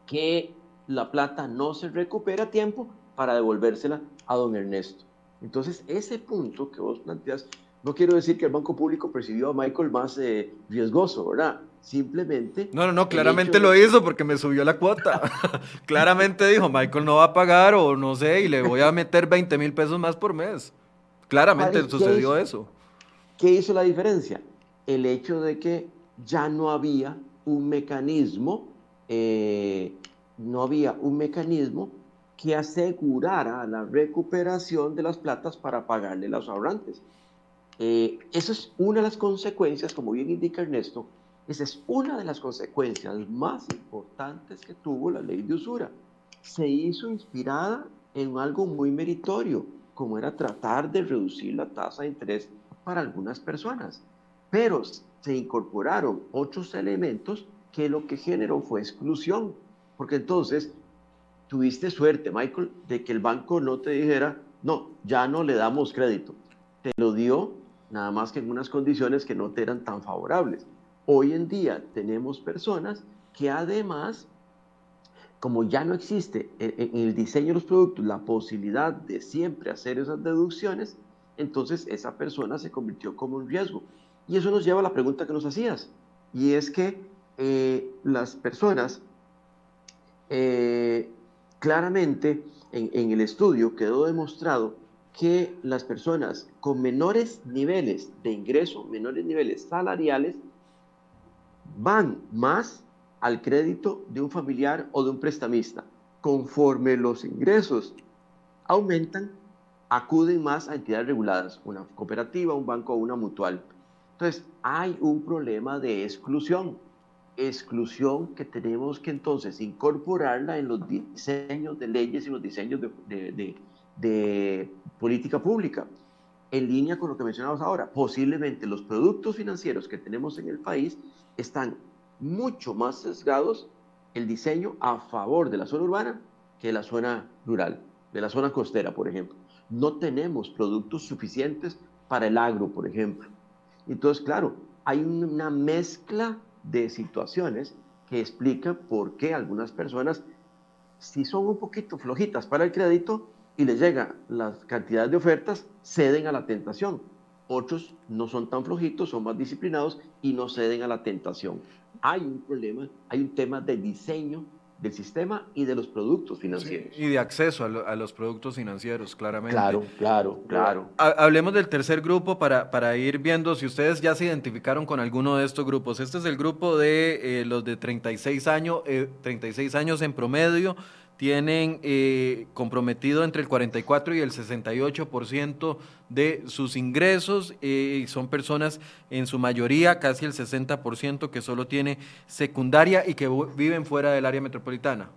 que la plata no se recupera a tiempo para devolvérsela a don Ernesto. Entonces, ese punto que vos planteas, no quiero decir que el Banco Público percibió a Michael más eh, riesgoso, ¿verdad? Simplemente... No, no, no, claramente lo hizo porque me subió la cuota. claramente dijo, Michael no va a pagar o no sé, y le voy a meter 20 mil pesos más por mes. Claramente sucedió eso. ¿Qué hizo la diferencia? El hecho de que ya no había un mecanismo, eh, no había un mecanismo que asegurara la recuperación de las platas para pagarle a los ahorrantes. Eh, esa es una de las consecuencias, como bien indica Ernesto, esa es una de las consecuencias más importantes que tuvo la ley de usura. Se hizo inspirada en algo muy meritorio, como era tratar de reducir la tasa de interés para algunas personas. Pero se incorporaron otros elementos que lo que generó fue exclusión, porque entonces tuviste suerte, Michael, de que el banco no te dijera, no, ya no le damos crédito. Te lo dio nada más que en unas condiciones que no te eran tan favorables. Hoy en día tenemos personas que además, como ya no existe en el diseño de los productos la posibilidad de siempre hacer esas deducciones, entonces esa persona se convirtió como un riesgo. Y eso nos lleva a la pregunta que nos hacías, y es que eh, las personas eh, claramente en, el estudio quedó demostrado que las personas con menores niveles de ingreso, menores niveles salariales, van más al crédito de un familiar o de un prestamista. Conforme los ingresos aumentan, acuden más a entidades reguladas, una cooperativa, un banco o una mutual. Entonces, hay un problema de exclusión exclusión que tenemos que entonces incorporarla en los diseños de leyes y los diseños de, política pública. En línea con lo que mencionamos ahora, posiblemente los productos financieros que tenemos en el país están mucho más sesgados el diseño a favor de la zona urbana que de la zona rural, de la zona costera, por ejemplo. No tenemos productos suficientes para el agro, por ejemplo. Entonces, claro, hay una mezcla de situaciones que explican por qué algunas personas, si son un poquito flojitas para el crédito y les llega la cantidad de ofertas, ceden a la tentación. Otros no son tan flojitos, son más disciplinados y no ceden a la tentación. Hay un problema, hay un tema de diseño del sistema y de los productos financieros. y de acceso a, los productos financieros, claramente. Claro, claro, claro. Hablemos del tercer grupo para, para ir viendo si ustedes ya se identificaron con alguno de estos grupos. Este es el grupo de eh, los de 36 años, 36 eh, años en promedio tienen eh, comprometido entre el 44 y el 68% de sus ingresos eh, y son personas en su mayoría, casi el 60% que solo tiene secundaria y que viven fuera del área metropolitana.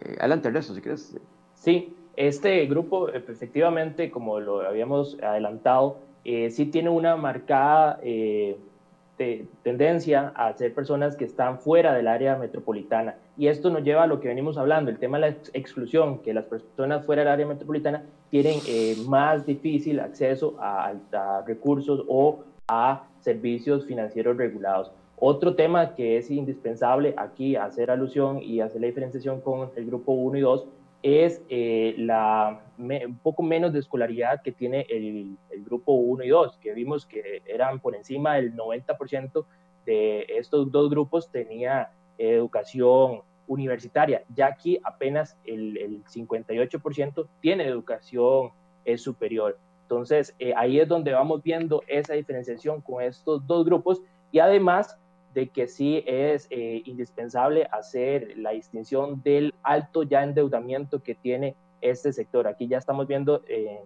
Eh, adelante Ernesto, si quieres. Sí, este grupo efectivamente, como lo habíamos adelantado, sí tiene una marcada tendencia a ser personas que están fuera del área metropolitana. Y esto nos lleva a lo que venimos hablando, el tema de la exclusión, que las personas fuera del área metropolitana tienen eh, más difícil acceso a, recursos o a servicios financieros regulados. Otro tema que es indispensable aquí hacer alusión y hacer la diferenciación con el grupo 1 y 2 es eh, la, un poco menos de escolaridad que tiene el, el, grupo 1 y 2, que vimos que eran por encima del 90% de estos dos grupos tenía educación universitaria, ya aquí apenas el, el 58% tiene educación eh, superior. Entonces, eh, ahí es donde vamos viendo esa diferenciación con estos dos grupos y además de que sí es eh, indispensable hacer la distinción del alto ya endeudamiento que tiene este sector. Aquí ya estamos viendo eh,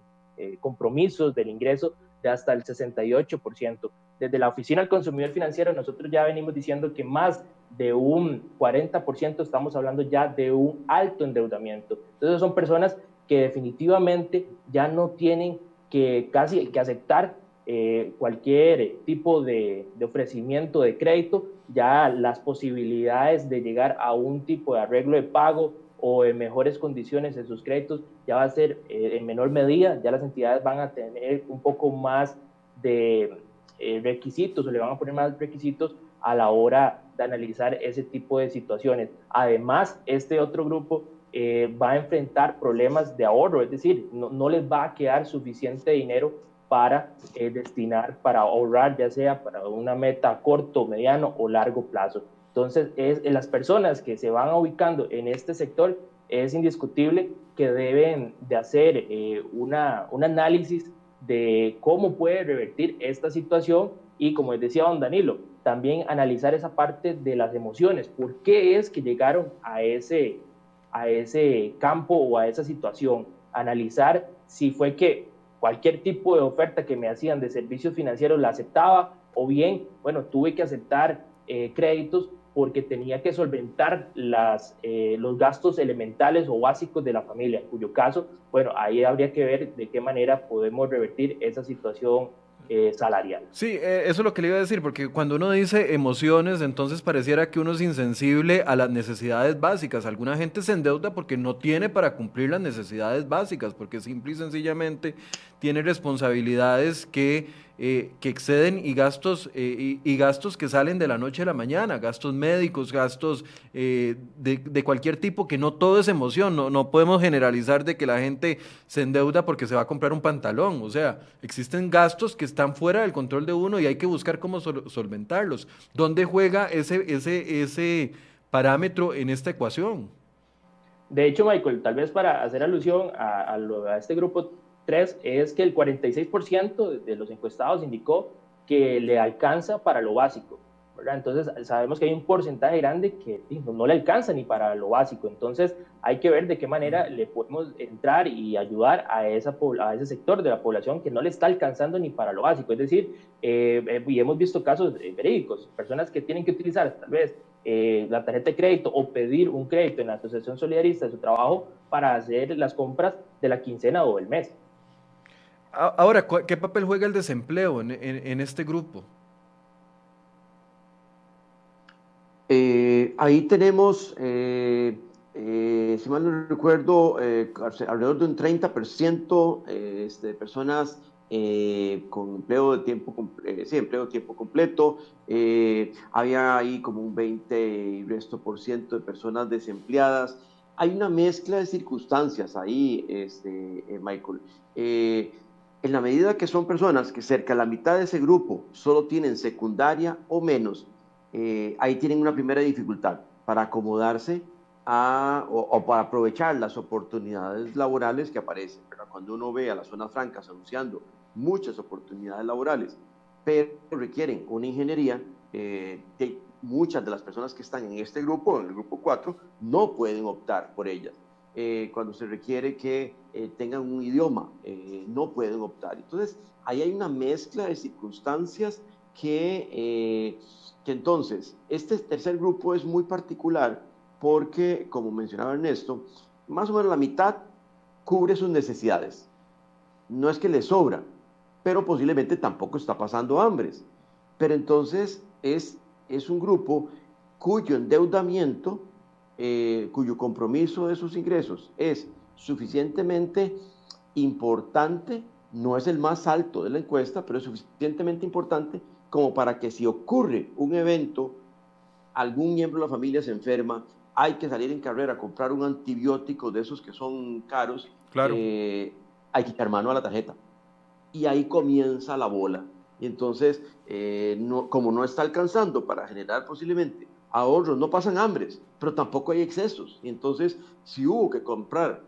compromisos del ingreso de hasta el 68%. Desde la Oficina del Consumidor Financiero nosotros ya venimos diciendo que más de un 40% estamos hablando ya de un alto endeudamiento. Entonces son personas que definitivamente ya no tienen que casi que aceptar eh, cualquier tipo de, de, ofrecimiento de crédito, ya las posibilidades de llegar a un tipo de arreglo de pago o en mejores condiciones en sus créditos ya va a ser eh, en menor medida, ya las entidades van a tener un poco más de eh, requisitos o le van a poner más requisitos a la hora de analizar ese tipo de situaciones. Además, este otro grupo eh, va a enfrentar problemas de ahorro, es decir, no, no les va a quedar suficiente dinero para destinar, para ahorrar, ya sea para una meta a corto, mediano o largo plazo. Entonces, es, las personas que se van ubicando en este sector, es indiscutible que deben de hacer eh, una, un análisis de cómo puede revertir esta situación y, como decía don Danilo, también analizar esa parte de las emociones. ¿Por qué es que llegaron a ese, a ese campo o a esa situación? Analizar si fue que cualquier tipo de oferta que me hacían de servicios financieros la aceptaba o bien, bueno, tuve que aceptar eh, créditos porque tenía que solventar las, eh, los gastos elementales o básicos de la familia, en cuyo caso, bueno, ahí habría que ver de qué manera podemos revertir esa situación eh, salarial. Sí, eh, eso es lo que le iba a decir, porque cuando uno dice emociones, entonces pareciera que uno es insensible a las necesidades básicas. Alguna gente se endeuda porque no tiene para cumplir las necesidades básicas, porque simple y sencillamente tiene responsabilidades que eh, que exceden y gastos, eh, y, gastos que salen de la noche a la mañana, gastos médicos, gastos eh, de, cualquier tipo, que no todo es emoción, no, no podemos generalizar de que la gente se endeuda porque se va a comprar un pantalón, o sea, existen gastos que están fuera del control de uno y hay que buscar cómo solventarlos. ¿Dónde juega ese, ese, ese parámetro en esta ecuación? De hecho, Michael, tal vez para hacer alusión a, a este grupo Tres, es que el 46% de los encuestados indicó que le alcanza para lo básico. ¿verdad? Entonces, sabemos que hay un porcentaje grande que no le alcanza ni para lo básico. Entonces, hay que ver de qué manera le podemos entrar y ayudar a, esa, a ese sector de la población que no le está alcanzando ni para lo básico. Es decir, eh, eh, y hemos visto casos verídicos, personas que tienen que utilizar tal vez eh, la tarjeta de crédito o pedir un crédito en la Asociación Solidarista de su trabajo para hacer las compras de la quincena o del mes. Ahora, ¿qué papel juega el desempleo en, este grupo? Eh, ahí tenemos, eh, eh, si mal no recuerdo, alrededor de un 30% este, de personas con empleo de tiempo, sí, empleo de tiempo completo. había ahí como un 20 y resto por ciento de personas desempleadas. Hay una mezcla de circunstancias ahí, este, Michael en la medida que son personas que cerca de la mitad de ese grupo solo tienen secundaria o menos, eh, ahí tienen una primera dificultad para acomodarse o, para aprovechar las oportunidades laborales que aparecen. Cuando uno ve a las zonas francas anunciando muchas oportunidades laborales, pero requieren una ingeniería, eh, muchas de las personas que están en este grupo, en el grupo 4, no pueden optar por ellas. Eh, cuando se requiere que eh, tengan un idioma, eh, no pueden optar. Entonces, ahí hay una mezcla de circunstancias que, que entonces, este tercer grupo es muy particular porque, como mencionaba Ernesto, más o menos la mitad cubre sus necesidades. No es que le sobra, pero posiblemente tampoco está pasando hambres. Pero entonces es, es un grupo cuyo endeudamiento eh, cuyo compromiso de sus ingresos es suficientemente importante, no es el más alto de la encuesta, pero es suficientemente importante como para que si ocurre un evento, algún miembro de la familia se enferma, hay que salir en carrera a comprar un antibiótico de esos que son caros, claro. Eh, hay que echar mano a la tarjeta. Y ahí comienza la bola. Y entonces, eh, no, como no está alcanzando para generar posiblemente ahorros, no pasan hambres, pero tampoco hay excesos. Y entonces, si hubo que comprar,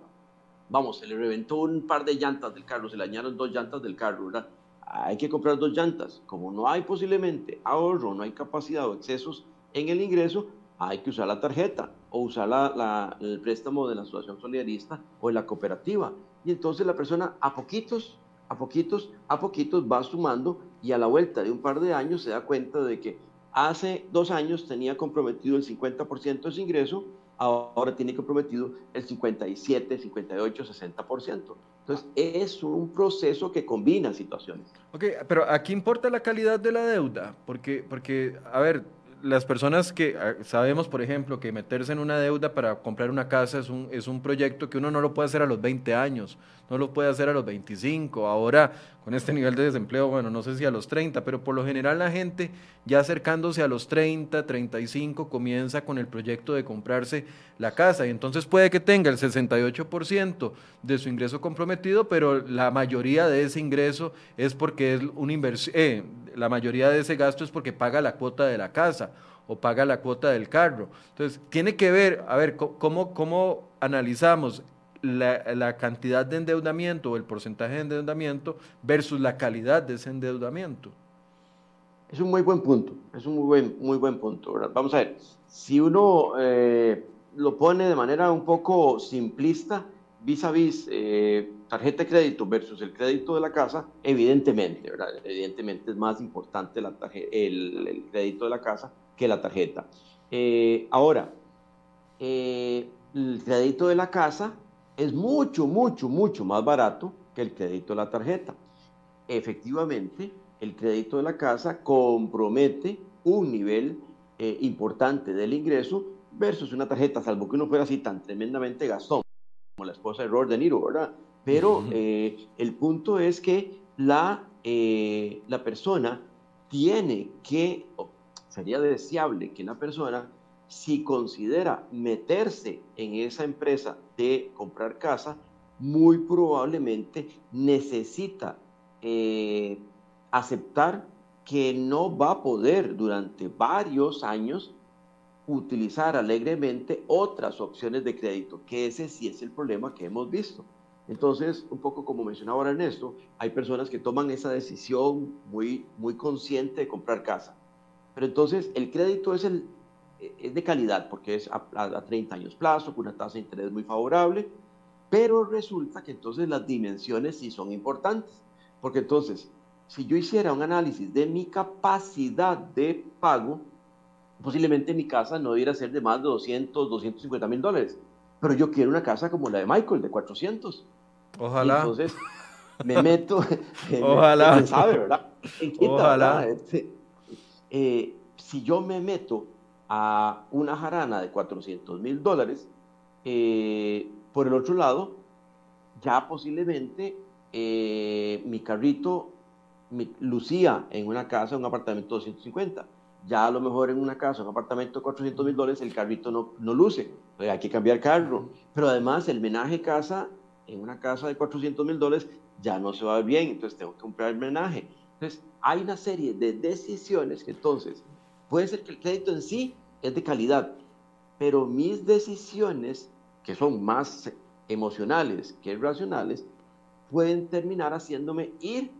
vamos, se le reventó un par de llantas del carro, se le dañaron dos llantas del carro, ¿verdad? Hay que comprar dos llantas. Como no hay posiblemente ahorro, no hay capacidad o excesos en el ingreso, hay que usar la tarjeta o usar la, el préstamo de la asociación solidarista o de la cooperativa. Y entonces la persona a poquitos, a poquitos, a poquitos va sumando y a la vuelta de un par de años se da cuenta de que Hace dos años tenía comprometido el 50% de su ingreso ahora tiene comprometido el 57, 58, 60%. Entonces, es un proceso que combina situaciones. Ok, pero aquí importa la calidad de la deuda, porque, porque a ver, las personas que ah, sabemos, por ejemplo, que meterse en una deuda para comprar una casa es un, es un proyecto que uno no lo puede hacer a los 20 años, no lo puede hacer a los 25. Ahora, con este nivel de desempleo, bueno, no sé si a los 30, pero por lo general la gente ya acercándose a los 30, 35 comienza con el proyecto de comprarse la casa y entonces puede que tenga el 68% de su ingreso comprometido, pero la mayoría de ese ingreso es porque es una inversión, eh, la mayoría de ese gasto es porque paga la cuota de la casa o paga la cuota del carro. Entonces, tiene que ver, a ver, cómo, cómo analizamos la, cantidad de endeudamiento o el porcentaje de endeudamiento versus la calidad de ese endeudamiento. Es un muy buen punto, es un muy buen, muy buen punto. Vamos a ver, si uno eh, lo pone de manera un poco simplista, vis a vis eh, tarjeta de crédito versus el crédito de la casa, evidentemente. Evidentemente es más importante el, crédito de la casa que la tarjeta. Eh, ahora, el crédito de la casa es mucho, mucho, mucho más barato que el crédito de la tarjeta. Efectivamente, el crédito de la casa compromete un nivel eh, importante del ingreso versus una tarjeta, salvo que uno fuera así tan tremendamente gastón, la esposa de Robert De Niro, ¿verdad? Pero eh, el punto es que la, eh, la persona tiene que, sería deseable que la persona si considera meterse en esa empresa de comprar casa, muy probablemente necesita eh, aceptar que no va a poder durante varios años utilizar alegremente otras opciones de crédito, que ese sí es el problema que hemos visto. Entonces, un poco como mencionaba ahora Ernesto, hay personas que toman esa decisión muy, muy consciente de comprar casa. Pero entonces el crédito es el, es de calidad porque es a, 30 años plazo, con una tasa de interés muy favorable, pero resulta que entonces las dimensiones sí son importantes, porque entonces, si yo hiciera un análisis de mi capacidad de pago, posiblemente mi casa no debiera ser de más de 200, 250 mil dólares, pero yo quiero una casa como la de Michael, de 400. Ojalá. entonces me meto, Ojalá. sabe, ¿verdad? Ojalá. Eh, si yo me meto a una jarana de 400 mil dólares. Eh, por el otro lado, ya posiblemente eh, mi carrito lucía en una casa, un apartamento de 250. Ya a lo mejor en una casa, un apartamento de 400 mil dólares, el carrito no, no luce. hay que cambiar carro. Pero además, el menaje casa, en una casa de 400 mil dólares, ya no se va bien. Entonces, tengo que comprar el menaje. Entonces, hay una serie de decisiones que entonces Puede ser que el crédito en sí es de calidad, pero mis decisiones, que son más emocionales que racionales, pueden terminar haciéndome ir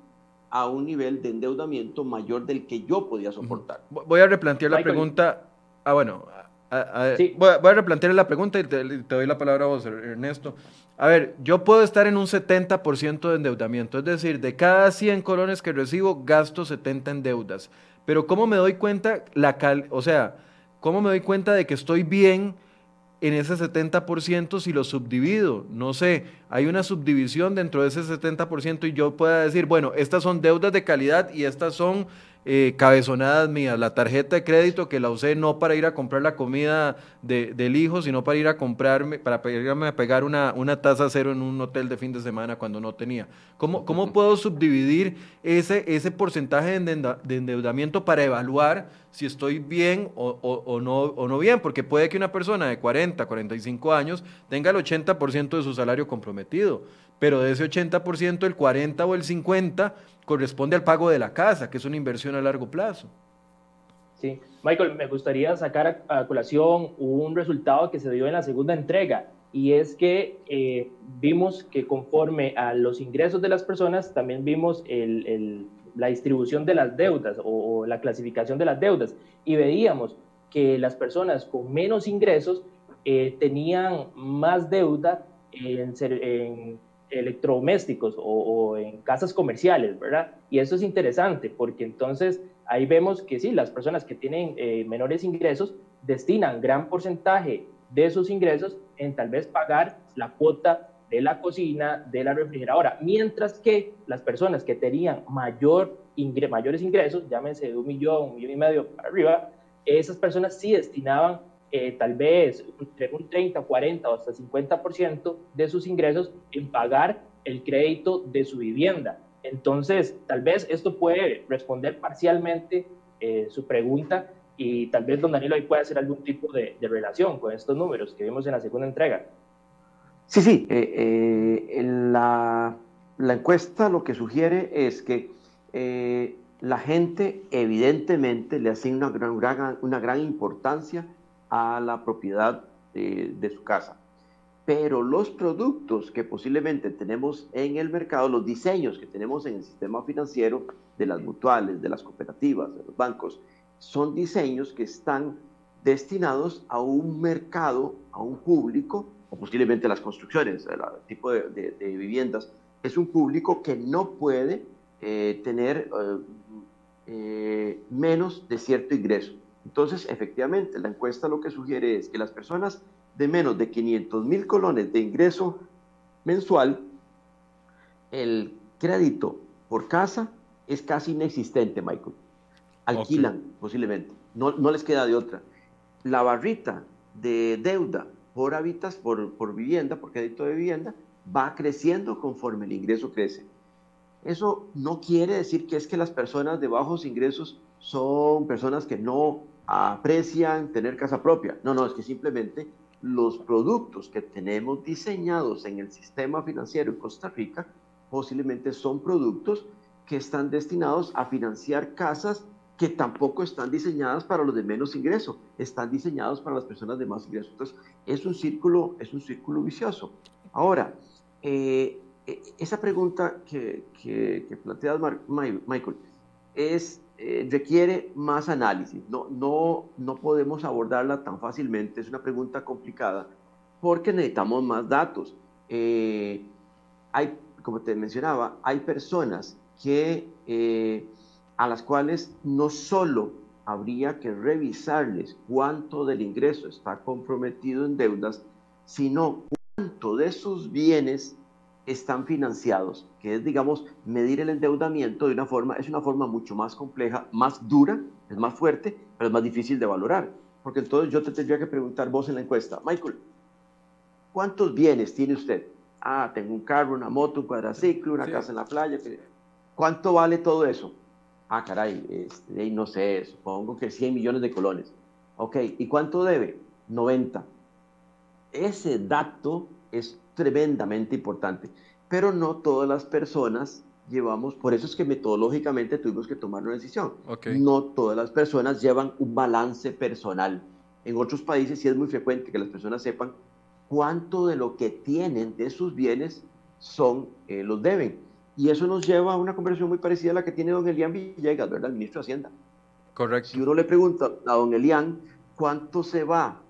a un nivel de endeudamiento mayor del que yo podía soportar. Voy a replantear la pregunta. Ah, bueno, voy, a, replantear la pregunta y te, te, doy la palabra a vos, Ernesto. A ver, yo puedo estar en un 70% de endeudamiento, es decir, de cada 100 colones que recibo, gasto 70 en deudas. Pero ¿cómo me doy cuenta, la o sea, cómo me doy cuenta de que estoy bien en ese 70% si lo subdivido? No sé, hay una subdivisión dentro de ese 70% y yo pueda decir, bueno, estas son deudas de calidad y estas son eh, cabezonadas mías, la tarjeta de crédito que la usé no para ir a comprar la comida del hijo, sino para ir a comprarme, para irme a pegar una, una tasa cero en un hotel de fin de semana cuando no tenía. ¿Cómo, cómo puedo subdividir ese, ese porcentaje de endeudamiento para evaluar si estoy bien o, o, no, o no bien? Porque puede que una persona de 40, 45 años tenga el 80% de su salario comprometido, pero de ese 80%, el 40 o el 50 corresponde al pago de la casa, que es una inversión a largo plazo. Sí, Michael, me gustaría sacar a, colación un resultado que se dio en la segunda entrega, y es que eh, vimos que conforme a los ingresos de las personas, también vimos la distribución de las deudas o, la clasificación de las deudas, y veíamos que las personas con menos ingresos eh, tenían más deuda en electrodomésticos o, en casas comerciales, ¿verdad? Y eso es interesante porque entonces ahí vemos que sí, las personas que tienen eh, menores ingresos destinan gran porcentaje de sus ingresos en tal vez pagar la cuota de la cocina, de la refrigeradora, mientras que las personas que tenían mayor mayores ingresos, llámense de un millón, un millón y medio para arriba, esas personas sí destinaban eh, tal vez entre un 30, 40 o hasta 50% de sus ingresos en pagar el crédito de su vivienda. Entonces, tal vez esto puede responder parcialmente eh, su pregunta y tal vez don Danilo ahí puede hacer algún tipo de, relación con estos números que vimos en la segunda entrega. Sí, sí, eh, la, la, encuesta lo que sugiere es que la gente evidentemente le asigna una gran, una gran importancia a la propiedad de, su casa. Pero los productos que posiblemente tenemos en el mercado, los diseños que tenemos en el sistema financiero de las mutuales, de las cooperativas, de los bancos, son diseños que están destinados a un mercado, a un público, o posiblemente las construcciones, el tipo de, viviendas, es un público que no puede eh, tener eh, eh, menos de cierto ingreso. Entonces, efectivamente, la encuesta lo que sugiere es que las personas de menos de 500 mil colones de ingreso mensual, el crédito por casa es casi inexistente, Michael. Alquilan posiblemente, no, no, les queda de otra. La barrita de deuda por habitas, por, por vivienda, por crédito de vivienda, va creciendo conforme el ingreso crece. Eso no quiere decir que es que las personas de bajos ingresos son personas que no aprecian tener casa propia. No, no, es que simplemente los productos que tenemos diseñados en el sistema financiero en Costa Rica posiblemente son productos que están destinados a financiar casas que tampoco están diseñadas para los de menos ingreso, están diseñados para las personas de más ingreso. Entonces, es un círculo, es un círculo vicioso. Ahora, eh, e, esa pregunta que, que, planteas, Michael, es, eh, requiere más análisis. No, no, no podemos abordarla tan fácilmente. Es una pregunta complicada porque necesitamos más datos. Eh, hay, como te mencionaba, hay personas que, eh, a las cuales no solo habría que revisarles cuánto del ingreso está comprometido en deudas, sino cuánto de sus bienes están financiados, que es, digamos, medir el endeudamiento de una forma, es una forma mucho más compleja, más dura, es más fuerte, pero es más difícil de valorar. Porque entonces yo te tendría que preguntar vos en la encuesta, Michael, ¿cuántos bienes tiene usted? Ah, tengo un carro, una moto, un cuadraciclo, una casa en la playa. ¿Cuánto vale todo eso? Ah, caray, este, no sé, supongo que 100 millones de colones. Ok, ¿y cuánto debe? 90. Ese dato es tremendamente importante, pero no todas las personas llevamos, por eso es que metodológicamente tuvimos que tomar una decisión. No todas las personas llevan un balance personal. En otros países sí es muy frecuente que las personas sepan cuánto de lo que tienen de sus bienes son, eh, los deben. Y eso nos lleva a una conversación muy parecida a la que tiene don Elian Villegas, ¿verdad? El ministro de Hacienda. Correcto. Si uno le pregunta a don Elian cuánto se va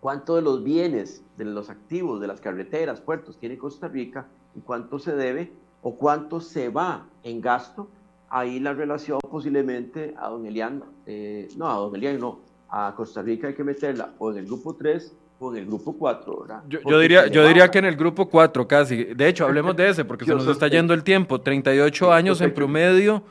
cuánto de los bienes, de los activos, de las carreteras, puertos tiene Costa Rica y cuánto se debe o cuánto se va en gasto, ahí la relación posiblemente a don Elian, eh, no, a don Elian no, a Costa Rica hay que meterla o en el grupo 3 o en el grupo 4, ¿verdad? Yo, diría, yo diría que en el grupo 4 casi. De hecho, hablemos de ese porque se nos está yendo el tiempo. 38 años en promedio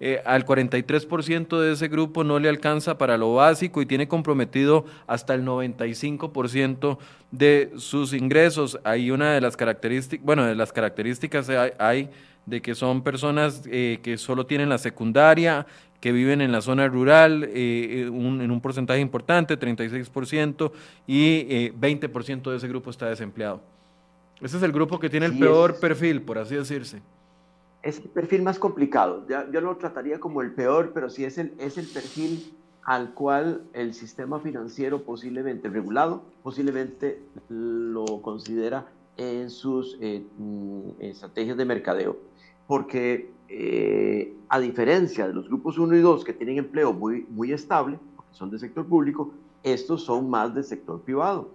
eh, al 43% de ese grupo no le alcanza para lo básico y tiene comprometido hasta el 95% de sus ingresos. Hay una de las características, bueno, de las características hay, de que son personas eh, que solo tienen la secundaria, que viven en la zona rural eh, en un porcentaje importante, 36%, y 20% de ese grupo está desempleado. Ese es el grupo que tiene el peor perfil, por así decirse es el perfil más complicado. Ya, yo lo trataría como el peor, pero sí es el, es el perfil al cual el sistema financiero posiblemente regulado, posiblemente lo considera en sus eh, mm, estrategias de mercadeo. Porque eh, a diferencia de los grupos 1 y 2 que tienen empleo muy, muy estable, porque son del sector público, estos son más del sector privado.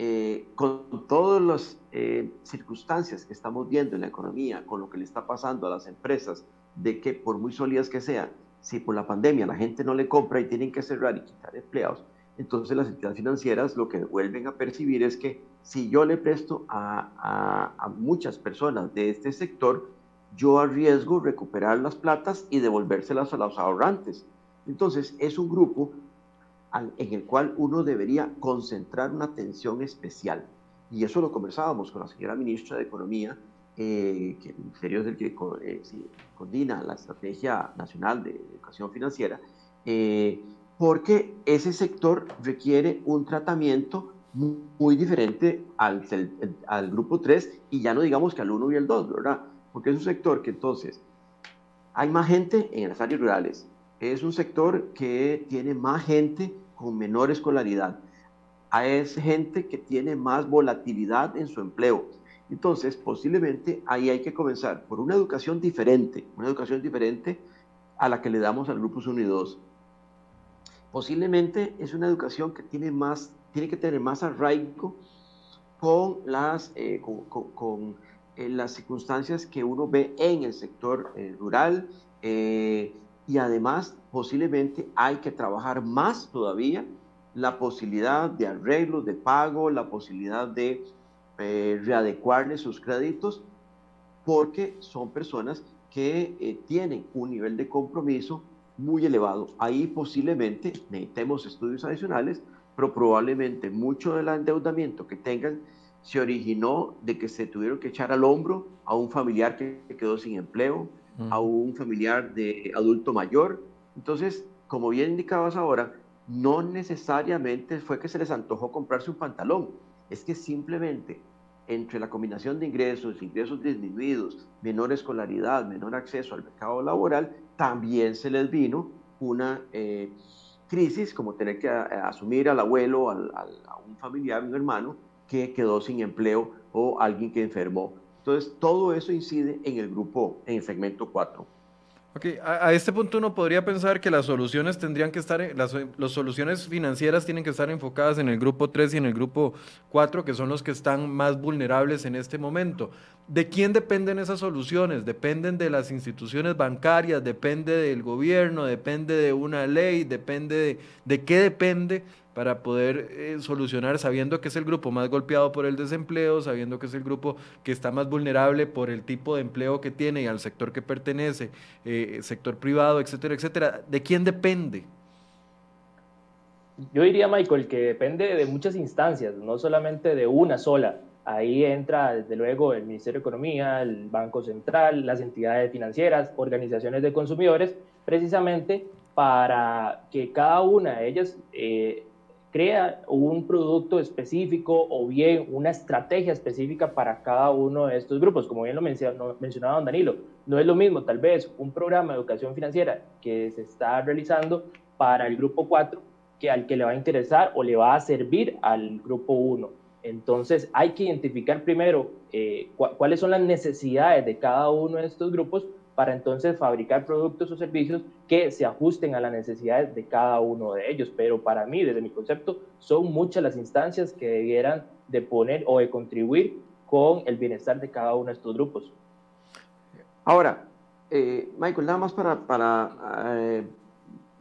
Eh, con todas las eh, circunstancias que estamos viendo en la economía, con lo que le está pasando a las empresas, de que por muy sólidas que sean, si por la pandemia la gente no le compra y tienen que cerrar y quitar empleados, entonces las entidades financieras lo que vuelven a percibir es que si yo le presto a, a, muchas personas de este sector, yo arriesgo recuperar las platas y devolvérselas a los ahorrantes. Entonces es un grupo en el cual uno debería concentrar una atención especial. Y eso lo conversábamos con la señora ministra de Economía, eh, que el Ministerio es el que eh, coordina la Estrategia Nacional de Educación Financiera, eh, porque ese sector requiere un tratamiento muy, diferente al, al, grupo 3 y ya no digamos que al 1 y al 2, ¿verdad? Porque es un sector que entonces hay más gente en las áreas rurales, es un sector que tiene más gente con menor escolaridad, es gente que tiene más volatilidad en su empleo. Entonces, posiblemente ahí hay que comenzar por una educación diferente, una educación diferente a la que le damos al Grupo 1 y 2 posiblemente es una educación que tiene, más, tiene que tener más arraigo con las, eh, con, eh, las circunstancias que uno ve en el sector eh, rural y además posiblemente hay que trabajar más todavía la posibilidad de arreglos de pago, la posibilidad de readecuarle sus créditos, porque son personas que tienen un nivel de compromiso muy elevado. Ahí posiblemente necesitemos estudios adicionales, pero probablemente mucho del endeudamiento que tengan se originó de que se tuvieron que echar al hombro a un familiar que quedó sin empleo, a un familiar de adulto mayor. Entonces, como bien indicabas ahora, no necesariamente fue que se les antojó comprarse un pantalón, es que simplemente entre la combinación de ingresos, ingresos disminuidos, menor escolaridad, menor acceso al mercado laboral, también se les vino una eh, crisis, como tener que eh, asumir al abuelo, a un familiar, un hermano, que quedó sin empleo o alguien que enfermó. Entonces, todo eso incide en el grupo, en el segmento 4. Okay. A, este punto uno podría pensar que las soluciones tendrían que estar, las, las, soluciones financieras tienen que estar enfocadas en el grupo 3 y en el grupo 4, que son los que están más vulnerables en este momento. ¿De quién dependen esas soluciones? Dependen de las instituciones bancarias, depende del gobierno, depende de una ley, depende de, de qué depende para poder eh, solucionar sabiendo que es el grupo más golpeado por el desempleo, sabiendo que es el grupo que está más vulnerable por el tipo de empleo que tiene y al sector que pertenece, eh, sector privado, etcétera, etcétera. ¿De quién depende? Yo diría, Michael, que depende de muchas instancias, no solamente de una sola. Ahí entra, desde luego, el Ministerio de Economía, el Banco Central, las entidades financieras, organizaciones de consumidores, precisamente para que cada una de ellas eh, crea un producto específico o bien una estrategia específica para cada uno de estos grupos. Como bien lo mencionaba Danilo, no es lo mismo tal vez un programa de educación financiera que se está realizando para el grupo 4 que al que le va a interesar o le va a servir al grupo 1. Entonces hay que identificar primero eh, cuáles son las necesidades de cada uno de estos grupos para entonces fabricar productos o servicios que se ajusten a las necesidades de cada uno de ellos. Pero para mí, desde mi concepto, son muchas las instancias que debieran de poner o de contribuir con el bienestar de cada uno de estos grupos. Ahora, eh, Michael, nada más para, eh,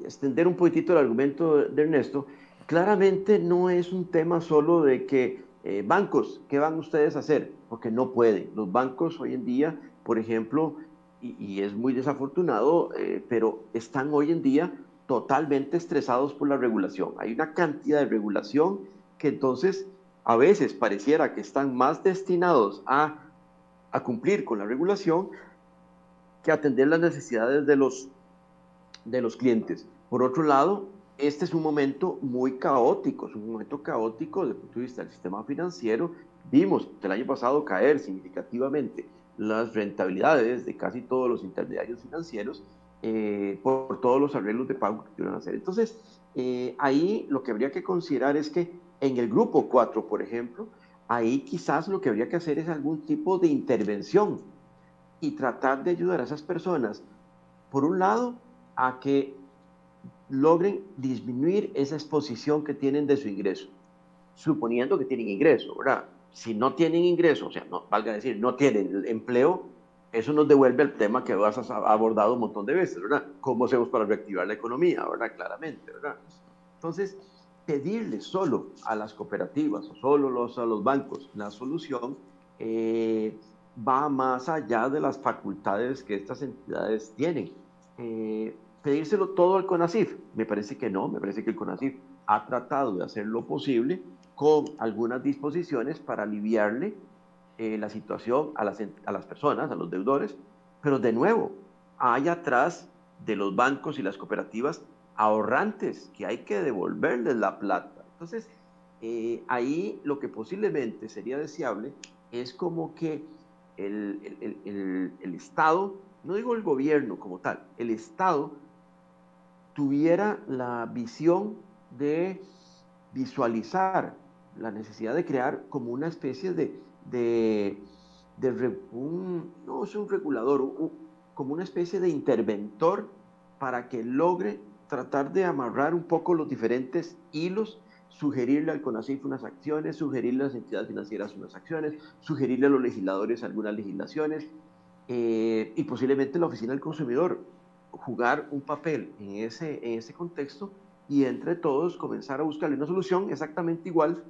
extender un poquitito el argumento de Ernesto, claramente no es un tema solo de que eh, bancos, ¿qué van ustedes a hacer? Porque no pueden. Los bancos hoy en día, por ejemplo, y, es muy desafortunado, eh, pero están hoy en día totalmente estresados por la regulación. Hay una cantidad de regulación que entonces a veces pareciera que están más destinados a, a cumplir con la regulación que atender las necesidades de los, de los clientes. Por otro lado, este es un momento muy caótico, es un momento caótico desde el punto de vista del sistema financiero. Vimos el año pasado caer significativamente las rentabilidades de casi todos los intermediarios financieros eh, por, todos los arreglos de pago que a hacer. Entonces, eh, ahí lo que habría que considerar es que en el grupo 4, por ejemplo, ahí quizás lo que habría que hacer es algún tipo de intervención y tratar de ayudar a esas personas, por un lado, a que logren disminuir esa exposición que tienen de su ingreso, suponiendo que tienen ingreso, ¿verdad? Si no tienen ingresos, o sea, no, valga decir, no tienen empleo, eso nos devuelve al tema que has abordado un montón de veces, ¿verdad? ¿Cómo hacemos para reactivar la economía, ¿verdad? Claramente, ¿verdad? Entonces, pedirle solo a las cooperativas o solo los, a los bancos la solución eh, va más allá de las facultades que estas entidades tienen. Eh, pedírselo todo al CONACIF, me parece que no, me parece que el CONACIF ha tratado de hacer lo posible con algunas disposiciones para aliviarle eh, la situación a las, a las personas, a los deudores, pero de nuevo, hay atrás de los bancos y las cooperativas ahorrantes que hay que devolverles la plata. Entonces, eh, ahí lo que posiblemente sería deseable es como que el, el, el, Estado, no digo el gobierno como tal, el Estado tuviera la visión de visualizar la necesidad de crear como una especie de, de, de no es un regulador, como una especie de interventor para que logre tratar de amarrar un poco los diferentes hilos, sugerirle al CONACIF unas acciones, sugerirle a las entidades financieras unas acciones, sugerirle a los legisladores algunas legislaciones eh, y posiblemente la Oficina del Consumidor jugar un papel en ese, en ese contexto y entre todos comenzar a buscarle una solución exactamente igual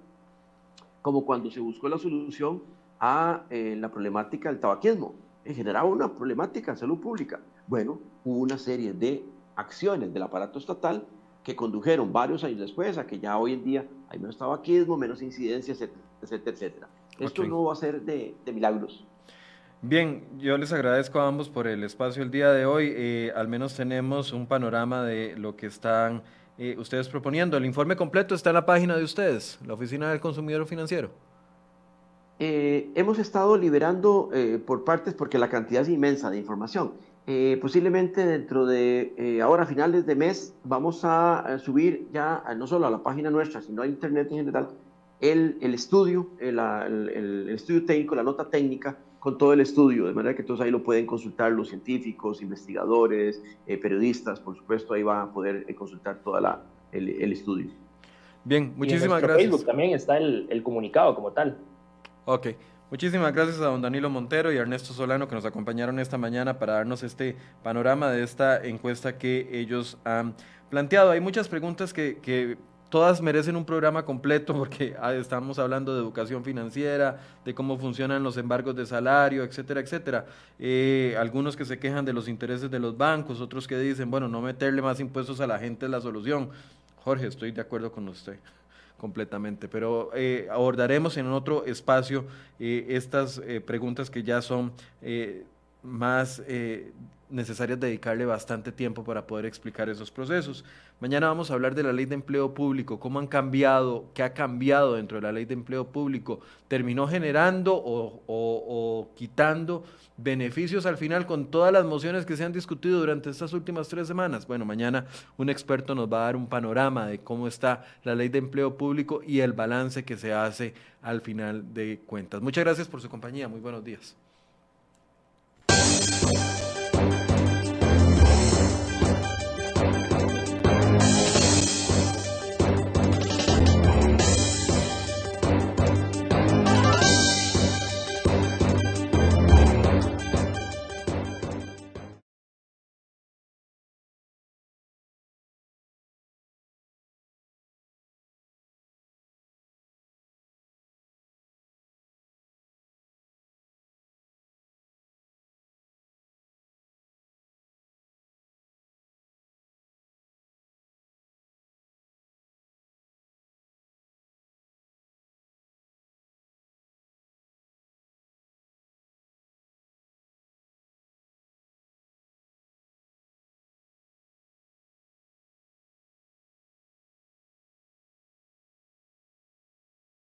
como cuando se buscó la solución a eh, la problemática del tabaquismo. Generaba una problemática en salud pública. Bueno, hubo una serie de acciones del aparato estatal que condujeron varios años después a que ya hoy en día hay menos tabaquismo, menos incidencia, etcétera, etcétera. Esto no va a ser de, milagros. Bien, yo les agradezco a ambos por el espacio el día de hoy. Eh, al menos tenemos un panorama de lo que están eh, ustedes proponiendo. El informe completo está en la página de ustedes, la Oficina del Consumidor Financiero. Eh, hemos estado liberando por partes porque la cantidad es inmensa de información. Eh, posiblemente dentro de eh, ahora, finales de mes, vamos a, subir ya no solo a la página nuestra, sino a internet en general, el, el estudio, el, el, estudio técnico, la nota técnica con todo el estudio, de manera que todos ahí lo pueden consultar los científicos, investigadores, eh, periodistas, por supuesto, ahí van a poder consultar todo el, el, estudio. Bien, muchísimas gracias. Facebook también está el, el comunicado como tal. Ok. Muchísimas gracias a don Danilo Montero y a Ernesto Solano que nos acompañaron esta mañana para darnos este panorama de esta encuesta que ellos han planteado. Hay muchas preguntas que, todas merecen un programa completo porque ah, estamos hablando de educación financiera, de cómo funcionan los embargos de salario, etcétera, etcétera. Eh, algunos que se quejan de los intereses de los bancos, otros que dicen, bueno, no meterle más impuestos a la gente es la solución. Jorge, estoy de acuerdo con usted completamente. Pero eh, abordaremos en otro espacio eh, estas preguntas que ya son más necesarias dedicarle bastante tiempo para poder explicar esos procesos. Mañana vamos a hablar de la ley de empleo público, cómo han cambiado, qué ha cambiado dentro de la ley de empleo público, terminó generando o, quitando beneficios al final con todas las mociones que se han discutido durante estas últimas tres semanas. Bueno, mañana un experto nos va a dar un panorama de cómo está la ley de empleo público y el balance que se hace al final de cuentas. Muchas gracias por su compañía, muy buenos días.